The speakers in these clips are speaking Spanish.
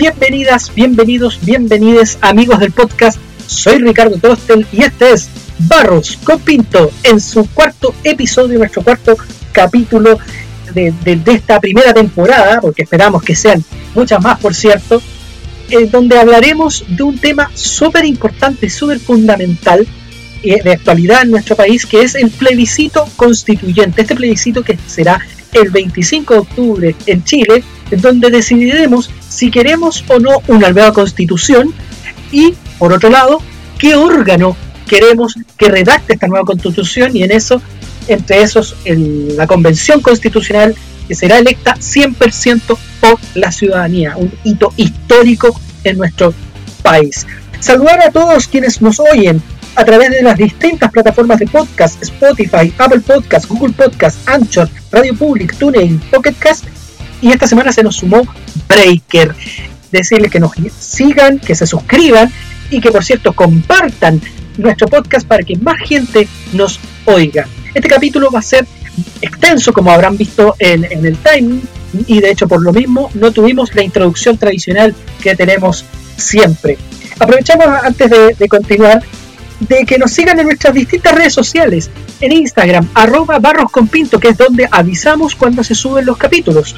Bienvenidas, bienvenidos, bienvenides amigos del podcast. Soy Ricardo Trostel y este es Barros Copinto en su cuarto episodio, nuestro cuarto capítulo de, esta primera temporada, porque esperamos que sean muchas más, por cierto, en donde hablaremos de un tema súper importante, súper fundamental eh, de actualidad en nuestro país, que es el plebiscito constituyente. Este plebiscito que será el 25 de octubre en Chile, donde decidiremos si queremos o no una nueva constitución y, por otro lado, qué órgano queremos que redacte esta nueva constitución y en eso, entre esos, la convención constitucional que será electa 100% por la ciudadanía, un hito histórico en nuestro país. Saludar a todos quienes nos oyen a través de las distintas plataformas de podcast, Spotify, Apple Podcast, Google Podcast, Anchor, Radio Public, TuneIn, Pocket Cast y esta semana se nos sumó Breaker. Decirles que nos sigan, que se suscriban y que por cierto compartan nuestro podcast para que más gente nos oiga. Este capítulo va a ser extenso como habrán visto en, el timing y de hecho por lo mismo no tuvimos la introducción tradicional que tenemos siempre. Aprovechamos antes de, continuar de que nos sigan en nuestras distintas redes sociales, en Instagram, arroba barros con pinto, que es donde avisamos cuando se suben los capítulos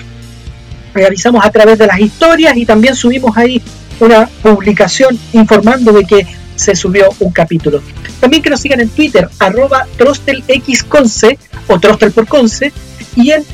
realizamos a través de las historias y también subimos ahí una publicación informando de que se subió un capítulo. También que nos sigan en Twitter, arroba trostelxconce o trostel por conce y en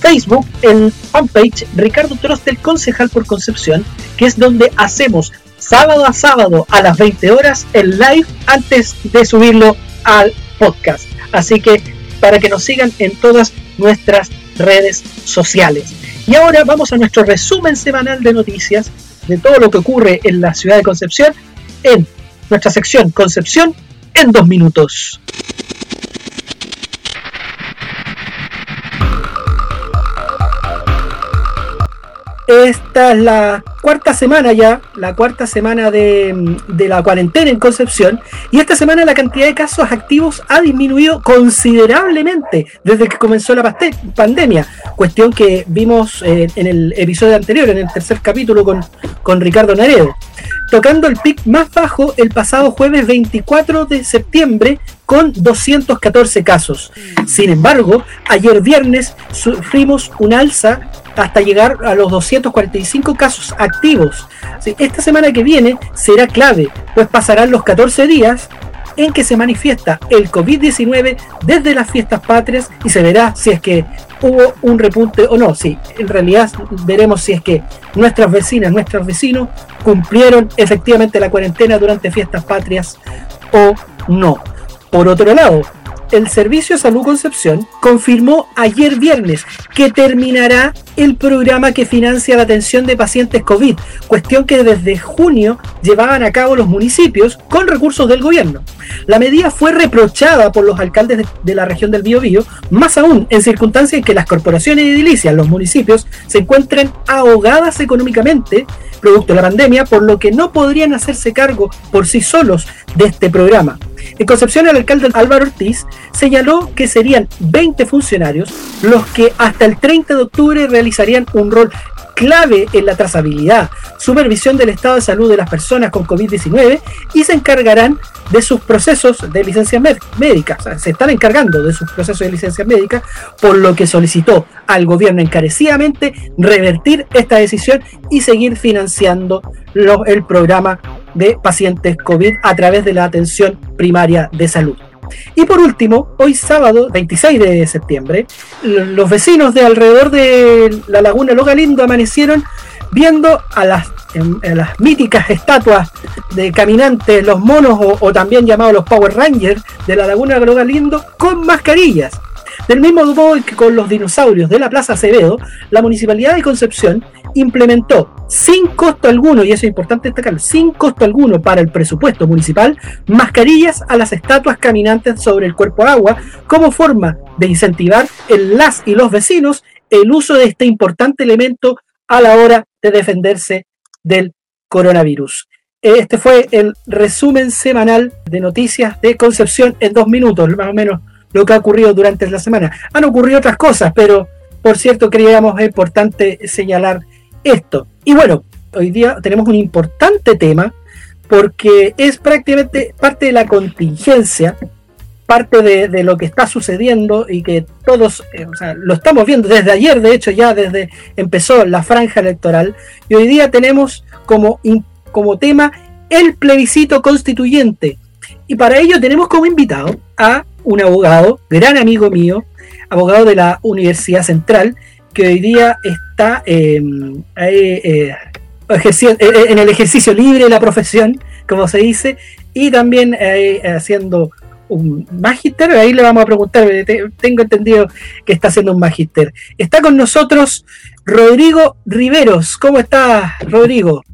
Facebook, el fanpage Ricardo Trostel Concejal por Concepción, que es donde hacemos sábado a sábado a las 20 horas el live antes de subirlo al podcast. Así que para que nos sigan en todas nuestras redes sociales. Y ahora vamos a nuestro resumen semanal de noticias de todo lo que ocurre en la ciudad de Concepción en nuestra sección Concepción en dos minutos. Esta es la cuarta semana ya, la cuarta semana de, la cuarentena en Concepción, y esta semana la cantidad de casos activos ha disminuido considerablemente desde que comenzó la pandemia, cuestión que vimos eh, en el episodio anterior, en el tercer capítulo con, con Ricardo Naredo tocando el pic más bajo el pasado jueves 24 de septiembre con 214 casos. Sin embargo, ayer viernes sufrimos un alza hasta llegar a los 245 casos activos. Esta semana que viene será clave, pues pasarán los 14 días en que se manifiesta el COVID-19 desde las fiestas patrias y se verá si es que hubo un repunte o no. Sí, en realidad veremos si es que nuestras vecinas, nuestros vecinos cumplieron efectivamente la cuarentena durante fiestas patrias o no. Por otro lado, el Servicio de Salud Concepción confirmó ayer viernes que terminará el programa que financia la atención de pacientes COVID, cuestión que desde junio llevaban a cabo los municipios con recursos del gobierno. La medida fue reprochada por los alcaldes de, la región del Biobío, más aún en circunstancias en que las corporaciones edilicias, los municipios, se encuentran ahogadas económicamente producto de la pandemia, por lo que no podrían hacerse cargo por sí solos de este programa. En Concepción, el alcalde Álvaro Ortiz señaló que serían 20 funcionarios los que hasta el 30 de octubre realizarían un rol clave en la trazabilidad, supervisión del estado de salud de las personas con COVID-19 y se encargarán de sus procesos de licencia médica. se están encargando de sus procesos de licencia médica, por lo que solicitó al gobierno encarecidamente revertir esta decisión y seguir financiando el programa de pacientes COVID a través de la atención primaria de salud. Y por último, hoy sábado 26 de septiembre, los vecinos de alrededor de la laguna Loga Lindo amanecieron viendo a las, las míticas estatuas de caminantes, los monos o, también llamados los Power Rangers de la laguna Loga Lindo con mascarillas. Del mismo modo que con los dinosaurios de la Plaza Acevedo, la Municipalidad de Concepción implementó sin costo alguno, y eso es importante destacar, sin costo alguno para el presupuesto municipal, mascarillas a las estatuas caminantes sobre el cuerpo agua como forma de incentivar en las y los vecinos el uso de este importante elemento a la hora de defenderse del coronavirus. Este fue el resumen semanal de noticias de Concepción en dos minutos, más o menos lo que ha ocurrido durante la semana. Han ocurrido otras cosas, pero por cierto creíamos importante señalar esto. Y bueno, hoy día tenemos un importante tema porque es prácticamente parte de la contingencia, parte de, lo que está sucediendo y que todos eh, lo estamos viendo desde ayer, de hecho ya desde empezó la franja electoral y hoy día tenemos como, como tema el plebiscito constituyente. Y para ello tenemos como invitado a un abogado, gran amigo mío, abogado de la Universidad Central, que hoy día está em, eh, eh, en el ejercicio libre de la profesión, como se dice, y también haciendo un magíster, ahí le vamos a preguntar, tengo entendido que está haciendo un magíster. Está con nosotros Rodrigo Riveros. ¿Cómo estás, Rodrigo?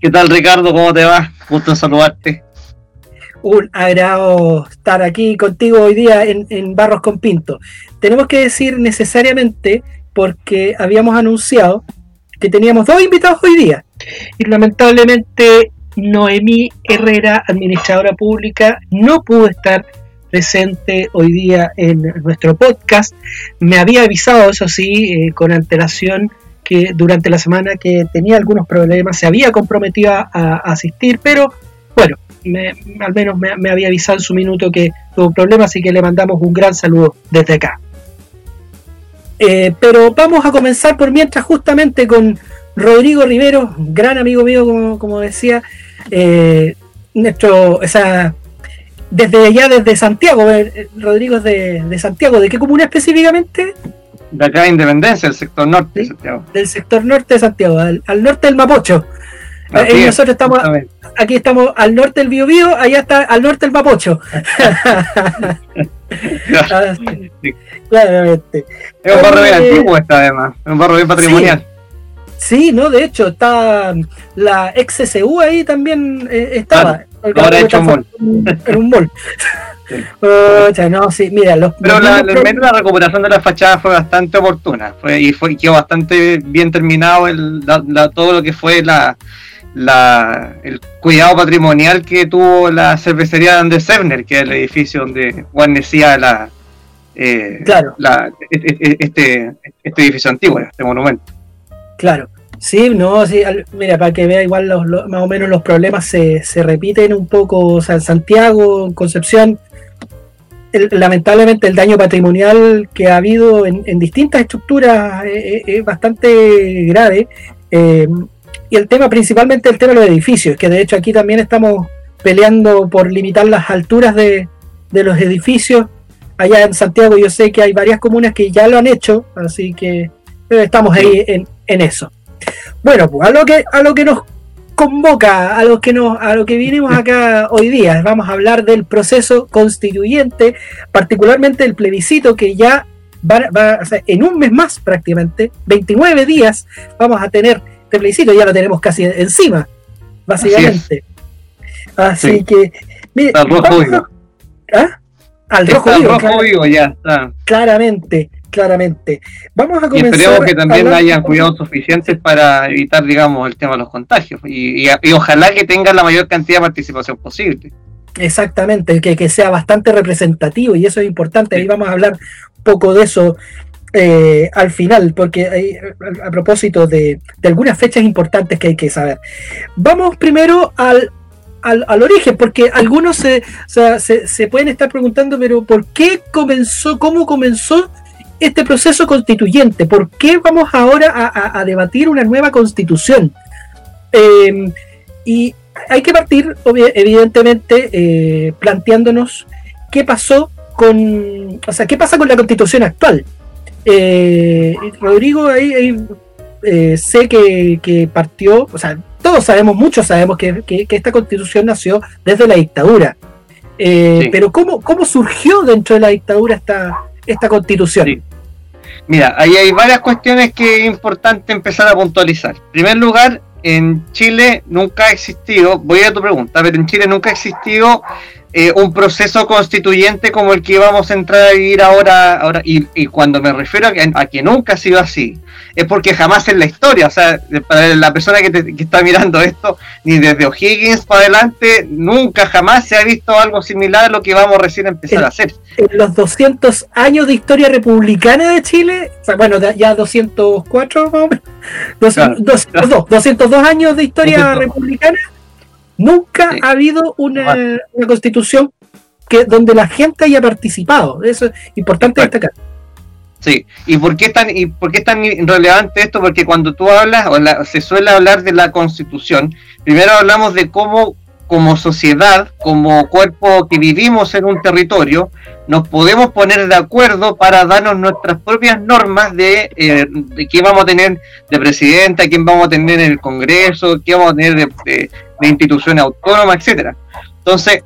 ¿Qué tal, Ricardo? ¿Cómo te va? Gusto saludarte. Un agrado estar aquí contigo hoy día en, en Barros con Pinto. Tenemos que decir necesariamente, porque habíamos anunciado que teníamos dos invitados hoy día. Y lamentablemente Noemí Herrera, administradora pública, no pudo estar presente hoy día en nuestro podcast. Me había avisado, eso sí, eh, con antelación, que durante la semana que tenía algunos problemas, se había comprometido a, asistir, pero bueno, al menos me, había avisado en su minuto que tuvo problemas, así que le mandamos un gran saludo desde acá. Eh, pero vamos a comenzar por mientras justamente con Rodrigo Rivero, gran amigo mío, como, como decía, eh, nuestro, esa, desde allá, desde Santiago, eh, Rodrigo de, de Santiago, ¿de qué comuna específicamente? De acá de Independencia, el sector norte de Santiago. Del sector norte de Santiago, al, norte del Mapocho. Eh, nosotros estamos, aquí estamos al norte del Biobío, allá está al norte del Mapocho. Claramente. Es un barrio bien antiguo esta además, es un barrio bien patrimonial. Sí, no, de hecho, está la XSU ahí también eh, estaba. ahora hecho un mall. En un mall. no, sí, mira, los, Pero la, la, recuperación de la fachada fue bastante oportuna fue, y fue, quedó bastante bien terminado el, todo lo que fue la, la, el cuidado patrimonial que tuvo la cervecería de Sevner, que es el edificio donde guarnecía la, eh, claro. la, este, este, este edificio antiguo, este monumento. Claro. Sí, no, sí, mira, para que vea igual los, más o menos los problemas se, se, repiten un poco, o sea, en Santiago, en Concepción, lamentablemente el daño patrimonial que ha habido en, distintas estructuras es, bastante grave. Eh, y el tema, principalmente el tema de los edificios, que de hecho aquí también estamos peleando por limitar las alturas de, de los edificios. Allá en Santiago yo sé que hay varias comunas que ya lo han hecho, así que estamos ahí en, en eso. Bueno, pues a lo que, a lo que nos convoca, a lo que nos, a lo que vinimos acá hoy día, vamos a hablar del proceso constituyente, particularmente el plebiscito que ya va, en un mes más prácticamente, 29 días, vamos a tener este plebiscito, ya lo tenemos casi encima, básicamente. Así, que, mire, al rojo vivo. ¿Ah? Al rojo, vivo, ya está. Claramente claramente. Vamos a comenzar. Y esperemos que también hayan cuidados suficientes para evitar, digamos, el tema de los contagios. Y, ojalá que tengan la mayor cantidad de participación posible. Exactamente, que, que sea bastante representativo y eso es importante. Ahí vamos a hablar un poco de eso eh, al final, porque hay, a, propósito de, algunas fechas importantes que hay que saber. Vamos primero al, al, al origen, porque algunos se, se, se, pueden estar preguntando, pero ¿por qué comenzó, cómo comenzó este proceso constituyente? ¿Por qué vamos ahora a, debatir una nueva constitución? Em, y hay que partir, evidentemente, eh, planteándonos qué pasó con, o sea, qué pasa con la constitución actual. Eh, Rodrigo, ahí, eh, sé que, partió, o sea, todos sabemos, muchos sabemos que, esta constitución nació desde la dictadura. Pero ¿cómo, ¿cómo surgió dentro de la dictadura esta, esta constitución? Mira, ahí hay varias cuestiones que es importante empezar a puntualizar. En primer lugar, en Chile nunca ha existido, voy a tu pregunta, pero en Chile nunca ha existido eh, un proceso constituyente como el que vamos a entrar a vivir ahora, ahora y, cuando me refiero a que, nunca ha sido así, es porque jamás en la historia, o sea, para la persona que, está mirando esto, ni desde O'Higgins para adelante, nunca jamás se ha visto algo similar a lo que vamos recién a empezar a hacer. en los 200 años de historia republicana de Chile, o sea, bueno, ya 204 más o menos, 202, 202 años de historia republicana, nunca ha habido una, una, constitución que donde la gente haya participado. Eso es importante destacar. Sí, ¿y por qué es tan, y por qué es tan relevante esto? Porque cuando tú hablas, o se suele hablar de la constitución, primero hablamos de cómo como sociedad, como cuerpo que vivimos en un territorio, nos podemos poner de acuerdo para darnos nuestras propias normas de, eh, de quién vamos a tener de presidenta, quién vamos a tener en el Congreso, quién vamos a tener de, de, de instituciones autónomas, etcétera. Entonces,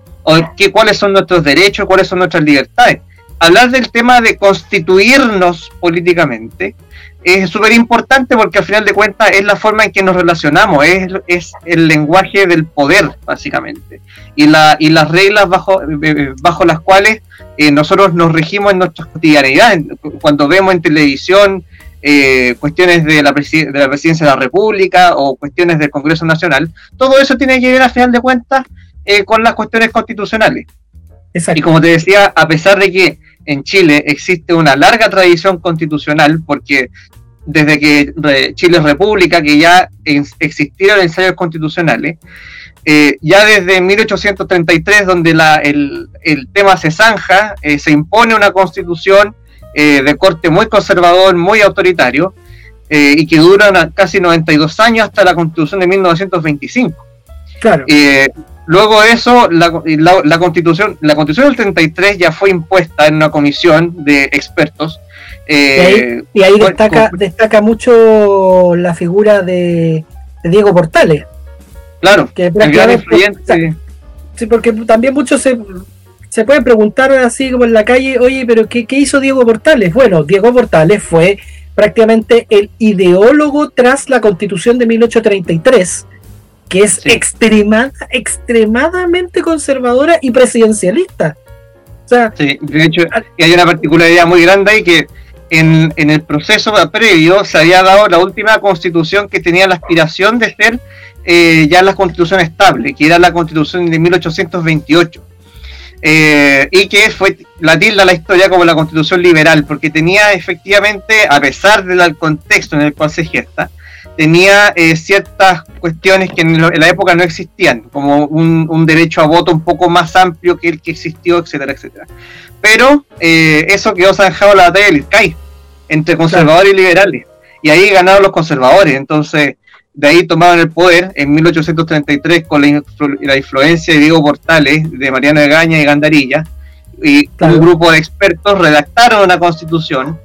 ¿qué, ¿cuáles son nuestros derechos, cuáles son nuestras libertades? Hablar del tema de constituirnos políticamente es súper importante porque al final de cuentas es la forma en que nos relacionamos, es, es el lenguaje del poder, básicamente, y, la, y las reglas bajo, eh, eh, bajo las cuales eh, nosotros nos regimos en nuestras cotidianidades. Cuando vemos en televisión eh, cuestiones de la, de la presidencia de la República o cuestiones del Congreso Nacional, todo eso tiene que ver, al final de cuentas, eh, con las cuestiones constitucionales. Exacto. Y como te decía, a pesar de que en Chile existe una larga tradición constitucional, porque desde que Chile es república, que ya existieron ensayos constitucionales, eh, ya desde 1833, donde la, el, el, tema se zanja, eh, se impone una constitución eh, de corte muy conservador, muy autoritario, eh, y que dura una, casi 92 años hasta la constitución de 1925. Claro. Luego de eso, la, la, la, constitución, la constitución del 33 ya fue impuesta en una comisión de expertos. Eh, y ahí, y ahí destaca, con, destaca mucho la figura de, de Diego Portales. Claro, que prácticamente, sí, porque también muchos se, se pueden preguntar así como en la calle, oye, pero ¿qué, ¿qué hizo Diego Portales? Bueno, Diego Portales fue prácticamente el ideólogo tras la constitución de 1833 que es sí. extrema, extremadamente conservadora y presidencialista. O sea, sí, de hecho, hay una particularidad muy grande ahí que en, en, el proceso previo se había dado la última constitución que tenía la aspiración de ser eh, ya la constitución estable, que era la constitución de 1828. Eh, y que fue la tilda la historia como la constitución liberal, porque tenía efectivamente, a pesar del contexto en el cual se gesta, tenía eh, ciertas cuestiones que en, la época no existían, como un, un, derecho a voto un poco más amplio que el que existió, etcétera, etcétera. Pero eh, eso quedó zanjado la batalla del ISCAI, entre conservadores claro. y liberales. Y ahí ganaron los conservadores. Entonces, de ahí tomaron el poder en 1833 con la, influ la influencia de Diego Portales, de Mariano Egaña y Gandarilla. Y claro. un grupo de expertos redactaron una constitución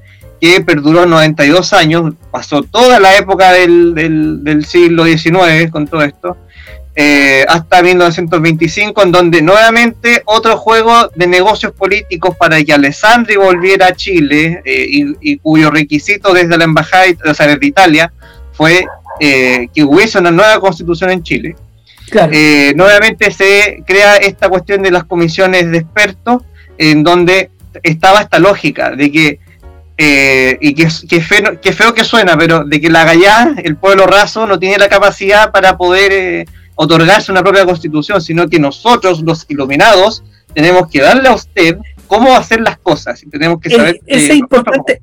que perduró 92 años, pasó toda la época del, del, del siglo XIX con todo esto, eh, hasta 1925, en donde nuevamente otro juego de negocios políticos para que Alessandri volviera a Chile eh, y, y, cuyo requisito desde la embajada, o sea, desde Italia, fue eh, que hubiese una nueva constitución en Chile. Claro. Eh, nuevamente se crea esta cuestión de las comisiones de expertos, en donde estaba esta lógica de que eh, y que, que, feo, que, feo, que suena, pero de que la Gallá, el pueblo raso, no tiene la capacidad para poder eh, otorgarse una propia constitución, sino que nosotros, los iluminados, tenemos que darle a usted cómo hacer las cosas y tenemos que saber. Es, es importante.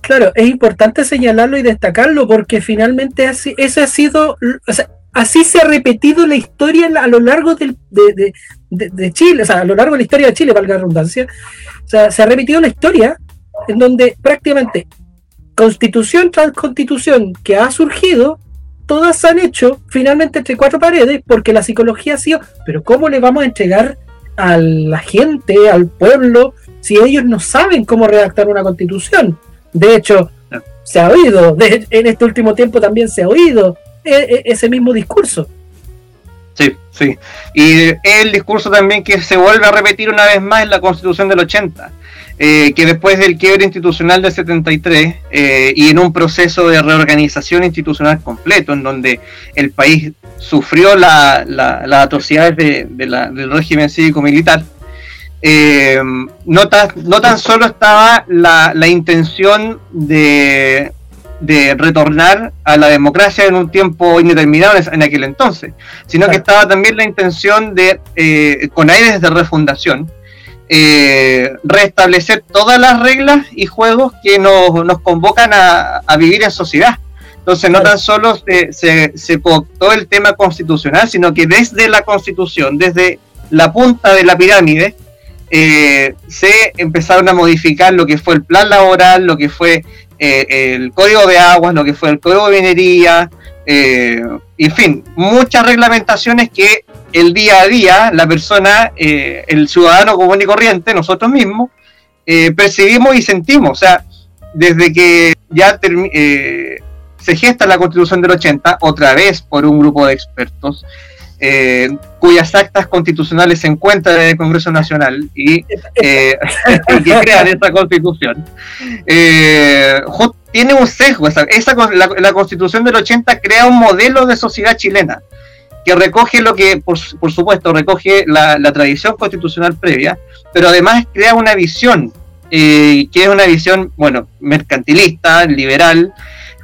Claro, es importante señalarlo y destacarlo porque finalmente así, ese ha sido, o sea, así se ha repetido la historia a lo largo del, de, de, de, de, Chile, o sea, a lo largo de la historia de Chile, valga la redundancia, o sea, se ha repetido la historia en donde prácticamente constitución tras constitución que ha surgido, todas se han hecho finalmente entre cuatro paredes porque la psicología ha sido, pero ¿cómo le vamos a entregar a la gente, al pueblo, si ellos no saben cómo redactar una constitución? De hecho, se ha oído, de, en este último tiempo también se ha oído e, e, ese mismo discurso. Sí, sí. Y el discurso también que se vuelve a repetir una vez más en la constitución del 80 eh, que después del quiebre institucional del 73 eh, y en un proceso de reorganización institucional completo, en donde el país sufrió las la, la atrocidades de, de la, del régimen cívico-militar, eh, no, ta, no, tan solo estaba la, la intención de, de, retornar a la democracia en un tiempo indeterminado en aquel entonces, sino que estaba también la intención de, eh, con aires de refundación, eh, restablecer todas las reglas y juegos que nos, nos convocan a, vivir en sociedad. Entonces no tan solo se, se, se el tema constitucional, sino que desde la constitución, desde la punta de la pirámide, eh, se empezaron a modificar lo que fue el plan laboral, lo que fue eh, el código de aguas, lo que fue el código de minería, eh, en fin, muchas reglamentaciones que el día a día la persona, el ciudadano común y corriente, nosotros mismos, percibimos y sentimos. O sea, desde que ya se gesta la constitución del 80, otra vez por un grupo de expertos, eh, cuyas actas constitucionales se encuentran en el Congreso Nacional y eh, que crean esta constitución, eh, tiene un sesgo. Esa, la, constitución del 80 crea un modelo de sociedad chilena que recoge lo que, por, supuesto, recoge la, la, tradición constitucional previa, pero además crea una visión, que es una visión, bueno, mercantilista, liberal,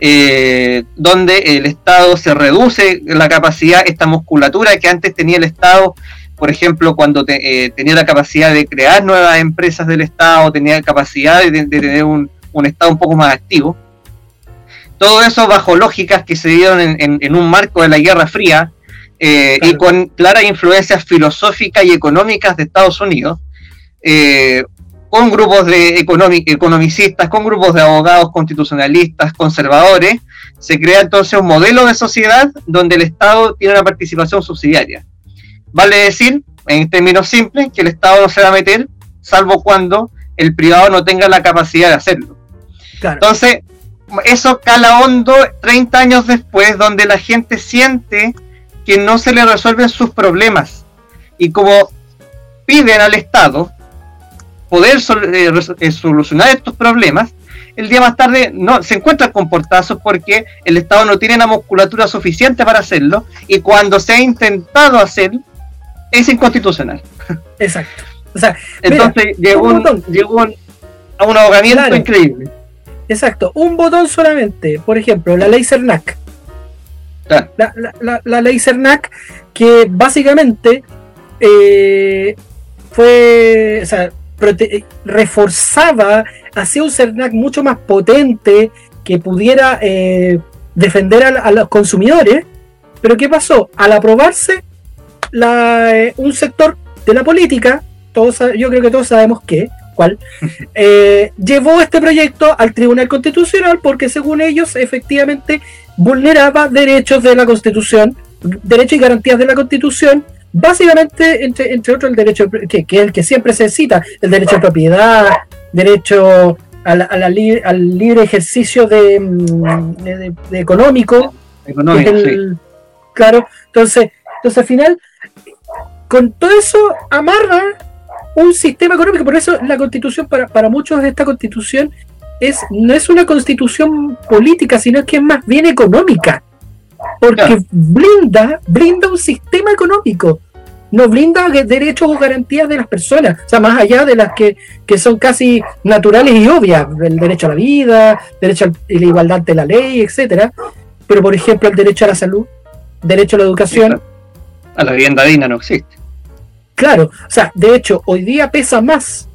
eh, donde el Estado se reduce la capacidad, esta musculatura que antes tenía el Estado, por ejemplo, cuando eh, tenía la capacidad de crear nuevas empresas del Estado, tenía capacidad de, tener un, Estado un poco más activo. Todo eso bajo lógicas que se dieron en, un marco de la Guerra Fría eh, y con claras influencias filosóficas y económicas de Estados Unidos con grupos de economicistas, con grupos de abogados constitucionalistas, conservadores, se crea entonces un modelo de sociedad donde el Estado tiene una participación subsidiaria. Vale decir, en términos simples, que el Estado no se va a meter, salvo cuando el privado no tenga la capacidad de hacerlo. Entonces, eso cala hondo 30 años después, donde la gente siente que no se le resuelven sus problemas. Y como piden al Estado poder eh, eh, solucionar estos problemas, el día más tarde no se encuentran con portazos porque el Estado no tiene la musculatura suficiente para hacerlo y cuando se ha intentado hacer es inconstitucional. Exacto. Entonces llegó, a un ahogamiento increíble. Exacto, un botón solamente. Por ejemplo, la ley CERNAC. La, la, ley CERNAC que básicamente eh, fue, o sea, reforzaba, hacía un CERNAC mucho más potente que pudiera eh, defender a, los consumidores. Pero ¿qué pasó? Al aprobarse la, eh, un sector de la política, todos, yo creo que todos sabemos qué, cuál, eh, llevó este proyecto al Tribunal Constitucional porque según ellos efectivamente vulneraba derechos de la Constitución, derechos y garantías de la Constitución básicamente, entre, entre otros, el derecho, que, que, es el que siempre se cita, el derecho a propiedad, derecho al libre ejercicio de, mm, económico. Claro, entonces, entonces al final, con todo eso amarra un sistema económico, por eso la constitución, para, para muchos de esta constitución, es, no es una constitución política, sino que es más bien económica. Porque blinda, blinda un sistema económico, no blinda derechos o garantías de las personas, o sea, más allá de las que, son casi naturales y obvias, el derecho a la vida, derecho a la igualdad de la ley, etcétera, pero por ejemplo el derecho a la salud, derecho a la educación. A la vivienda digna no existe. Claro, o sea, de hecho, hoy día pesa más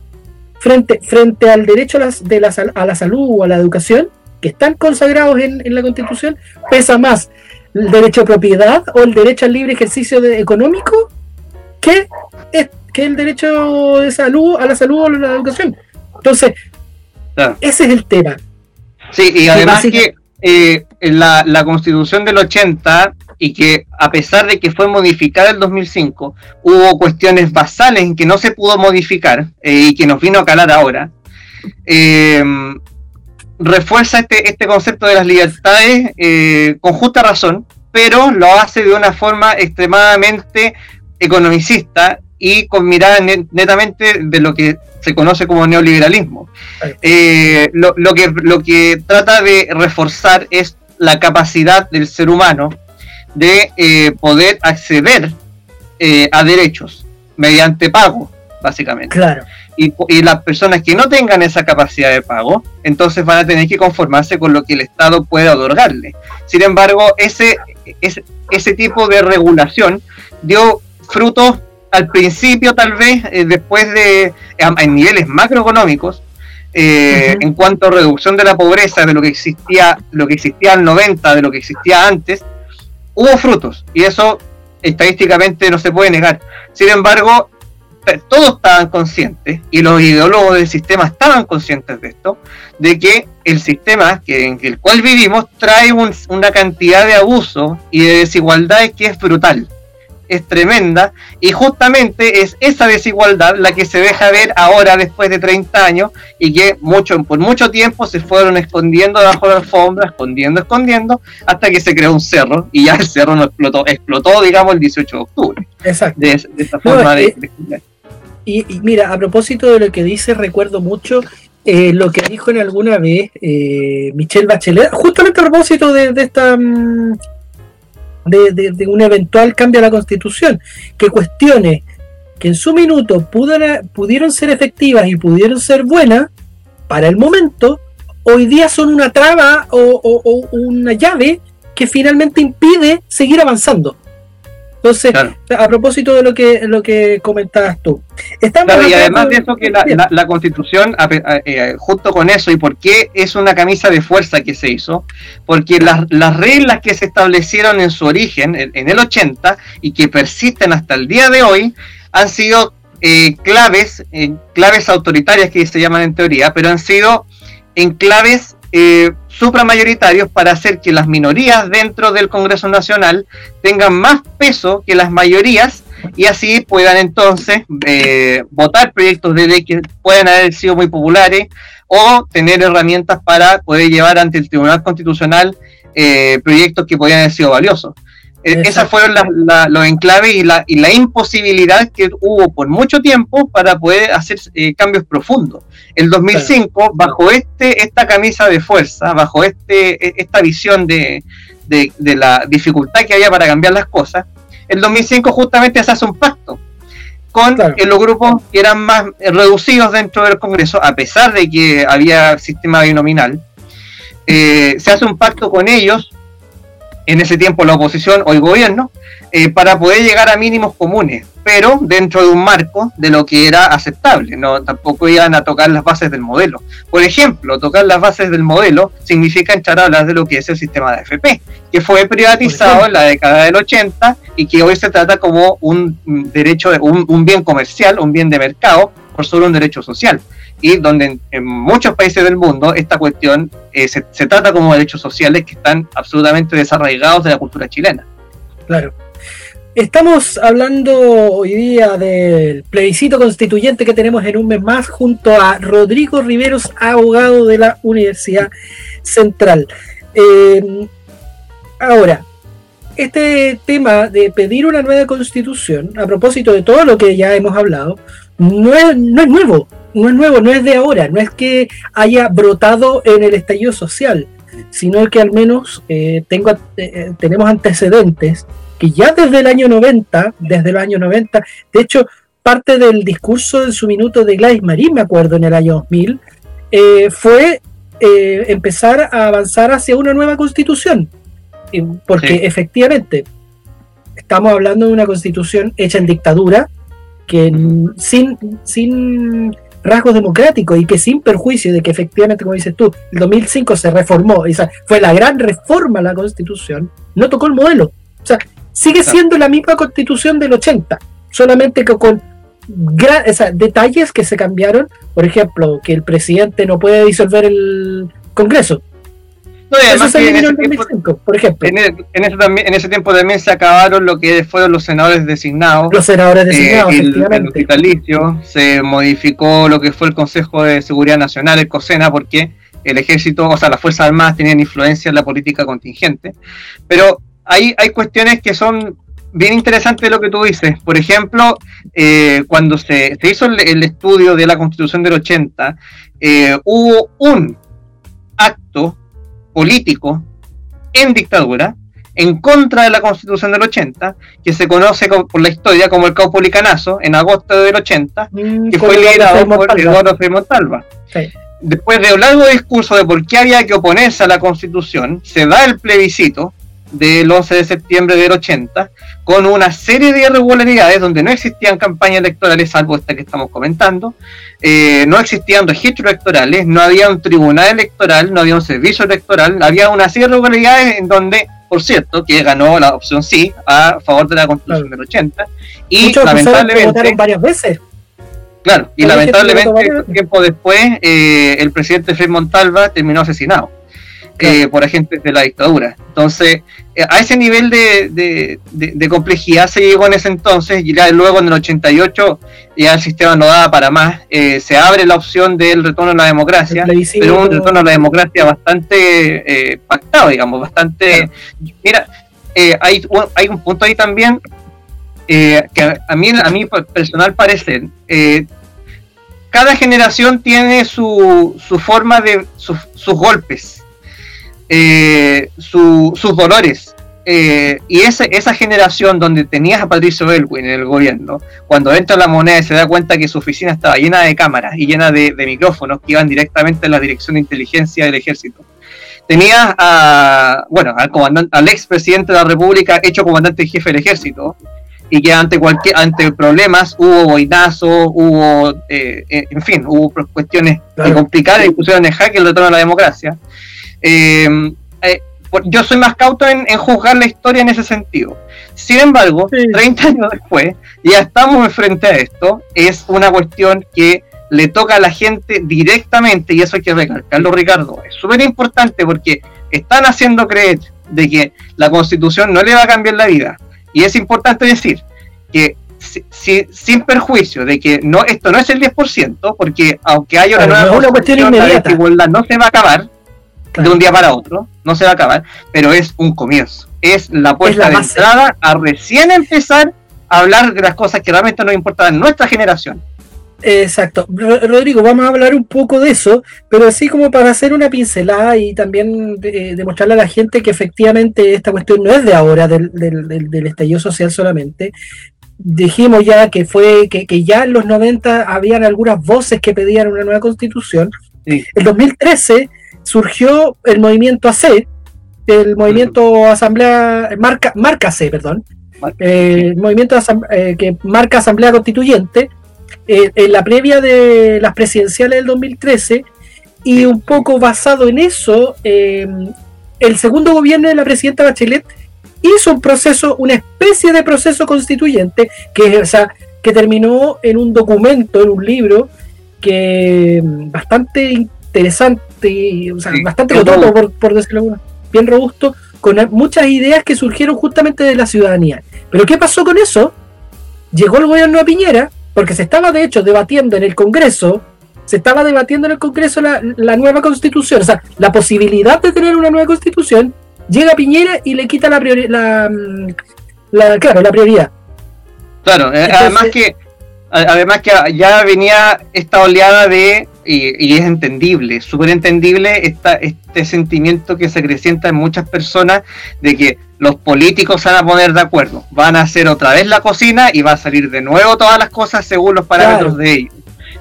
frente, frente al derecho a, de la, a la salud o a la educación, que están consagrados en, en la Constitución, pesa más el derecho a propiedad o el derecho al libre ejercicio de, económico que, es, que el derecho de salud, a la salud o a la educación. Entonces, ese es el tema. Sí, y además que eh, la, constitución del 80 y que a pesar de que fue modificada el 2005, hubo cuestiones basales en que no se pudo modificar eh, y que nos vino a calar ahora. Eh, refuerza este, este concepto de las libertades eh, con justa razón, pero lo hace de una forma extremadamente economicista y con mirada netamente de lo que se conoce como neoliberalismo. Eh, lo, que, lo que trata de reforzar es la capacidad del ser humano de eh, poder acceder a derechos mediante pago, básicamente. Claro y, las personas que no tengan esa capacidad de pago, entonces van a tener que conformarse con lo que el Estado puede otorgarle. Sin embargo, ese, ese, ese tipo de regulación dio frutos al principio tal vez, eh, después de, en niveles macroeconómicos, eh, en cuanto a reducción de la pobreza, de lo que existía, lo que existía en 90, de lo que existía antes, hubo frutos y eso estadísticamente no se puede negar. Sin embargo, todos estaban conscientes y los ideólogos del sistema estaban conscientes de esto, de que el sistema que, en el cual vivimos trae una cantidad de abuso y de desigualdades que es brutal es tremenda y justamente es esa desigualdad la que se deja ver ahora después de 30 años y que mucho, por mucho tiempo se fueron escondiendo debajo de la alfombra, escondiendo, escondiendo, hasta que se creó un cerro y ya el cerro no explotó, explotó digamos el 18 de octubre. Exacto. De, esta forma de, y, mira, a propósito de lo que dice, recuerdo mucho eh, lo que dijo en alguna vez eh, Michelle Bachelet, justamente a propósito de, esta... Mm, de, un eventual cambio a la constitución, que cuestiones que en su minuto pudieron ser efectivas y pudieron ser buenas para el momento, hoy día son una traba o una llave que finalmente impide seguir avanzando. Entonces, a propósito de lo que lo que comentabas tú. y además de eso que la, constitución, eh, junto con eso, y por qué es una camisa de fuerza que se hizo, porque las, las reglas que se establecieron en su origen, en, el 80, y que persisten hasta el día de hoy, han sido eh, claves, eh, claves autoritarias que se llaman en teoría, pero han sido en claves eh, supramayoritarios para hacer que las minorías dentro del Congreso Nacional tengan más peso que las mayorías y así puedan entonces eh, votar proyectos de ley que puedan haber sido muy populares o tener herramientas para poder llevar ante el Tribunal Constitucional eh, proyectos que podían haber sido valiosos. E-, esas fueron los enclaves y la, y la imposibilidad que hubo por mucho tiempo para poder hacer eh, cambios profundos. El 2005, bajo este, esta camisa de fuerza, bajo este, e, esta visión de, la dificultad que había para cambiar las cosas, el 2005 justamente se hace un pacto con los grupos que eran más reducidos dentro del Congreso, a pesar de que había sistema binominal. Eh, se hace un pacto con ellos en ese tiempo la oposición o el gobierno, eh, para poder llegar a mínimos comunes, pero dentro de un marco de lo que era aceptable. No, tampoco iban a tocar las bases del modelo. Por ejemplo, tocar las bases del modelo significa entrar a hablar de lo que es el sistema de AFP, que fue privatizado en la década del 80 y que hoy se trata como un derecho, un, un bien comercial, un bien de mercado, por sobre un derecho social y donde en, muchos países del mundo esta cuestión eh, se, trata como derechos sociales que están absolutamente desarraigados de la cultura chilena. Claro. Estamos hablando hoy día del plebiscito constituyente que tenemos en un mes más junto a Rodrigo Riveros, abogado de la Universidad Central. Eh, ahora, este tema de pedir una nueva constitución, a propósito de todo lo que ya hemos hablado, no es, no es nuevo no es nuevo, no es de ahora, no es que haya brotado en el estallido social, sino que al menos eh, tengo, eh, eh, tenemos antecedentes que ya desde el año 90, desde el año 90, de hecho, parte del discurso en su minuto de Gladys Marín, me acuerdo, en el año 2000, fue empezar a avanzar hacia una nueva constitución, porque efectivamente estamos hablando de una constitución hecha en dictadura, que sin, sin rasgos democráticos y que sin perjuicio de que efectivamente, como dices tú, el 2005 se reformó, esa fue la gran reforma a la constitución, no tocó el modelo. O sea, sigue siendo la misma constitución del 80, solamente que con detalles que se cambiaron, por ejemplo, que el presidente no puede disolver el Congreso, por ejemplo. En, ese también, en ese tiempo también se acabaron lo que fueron los senadores designados. Los senadores designados, eh, el, se modificó lo que fue el Consejo de Seguridad Nacional, el COSENA, porque el ejército, o sea, las Fuerzas Armadas tenían influencia en la política contingente. Pero hay, hay cuestiones que son bien interesantes de lo que tú dices. Por ejemplo, eh, cuando se, hizo el, estudio de la Constitución del 80, eh, hubo un político en dictadura en contra de la constitución del 80, que se conoce por la historia como el Caupolicanazo, en agosto del 80, mm, que fue liderado por Eduardo Frei Montalva. Después de un largo discurso de por qué había que oponerse a la constitución, se da el plebiscito, del 11 de septiembre del 80, con una serie de irregularidades donde no existían campañas electorales, salvo esta que estamos comentando, eh, no existían registros electorales, no había un tribunal electoral, no había un servicio electoral, había una serie de irregularidades en donde, por cierto, que ganó la opción sí a favor de la constitución del 80, y lamentablemente... varias veces. Claro, y lamentablemente tiempo después eh, el presidente Fred Montalva terminó asesinado. Eh, por agentes de la dictadura. Entonces, eh, a ese nivel de, de, complejidad se llegó en ese entonces, y luego en el 88 ya el sistema no daba para más, eh, se abre la opción del retorno a la democracia, pero un retorno a la democracia bastante pactado, digamos, bastante... Mira, hay, hay un punto ahí también que a mí, a mí personal parece cada generación tiene su, su forma de sus golpes eh, sus dolores. Eh, y esa, esa generación donde tenías a Patricio Elwin en el gobierno, cuando entra la moneda y se da cuenta que su oficina estaba llena de cámaras y llena de, micrófonos que iban directamente a la dirección de inteligencia del ejército. Tenías a, bueno, al, comandante, al ex presidente de la República hecho comandante jefe del ejército, y que ante cualquier ante problemas hubo boinazos, hubo, eh, en fin, hubo cuestiones que complicadas y pusieron en jaque el retorno a la democracia. Eh, eh, yo soy más cauto en, juzgar la historia en ese sentido. Sin embargo, 30 años después, ya estamos frente a esto. Es una cuestión que le toca a la gente directamente, y eso hay que recalcarlo, Ricardo. Es súper importante porque están haciendo creer de que la constitución no le va a cambiar la vida. Y es importante decir que sin perjuicio de que no esto no es el 10%, porque aunque haya una nueva cuestión la desigualdad no se va a acabar, de un día para otro, no se va a acabar, pero es un comienzo. Es la puerta de entrada a recién empezar a hablar de las cosas que realmente nos importan a nuestra generación. Exacto. Rodrigo, vamos a hablar un poco de eso, pero así como para hacer una pincelada y también demostrarle a la gente que efectivamente esta cuestión no es de ahora, del, del, estallido social solamente. Dijimos ya que fue que, que, ya en los 90 habían algunas voces que pedían una nueva constitución. En 2013 surgió el movimiento AC, el movimiento Asamblea, marca, marca C, perdón, eh, el movimiento eh, que marca Asamblea Constituyente, eh, en la previa de las presidenciales del 2013, y un poco basado en eso, el segundo gobierno de la presidenta Bachelet hizo un proceso, una especie de proceso constituyente, que, o sea, que terminó en un documento, en un libro, que bastante interesante, o sea, bastante robusto, por, por, decirlo bien robusto, con muchas ideas que surgieron justamente de la ciudadanía. Pero ¿qué pasó con eso? Llegó el gobierno de Piñera, porque se estaba de hecho debatiendo en el Congreso, se estaba debatiendo en el Congreso la, nueva constitución, o sea, la posibilidad de tener una nueva constitución, llega Piñera y le quita la, la, la, claro, la prioridad. Claro, eh, además que además que ya venía esta oleada de y, es entendible, súper entendible esta, este sentimiento que se acrecienta en muchas personas de que los políticos se van a poner de acuerdo, van a hacer otra vez la cocina y va a salir de nuevo todas las cosas según los parámetros de ellos.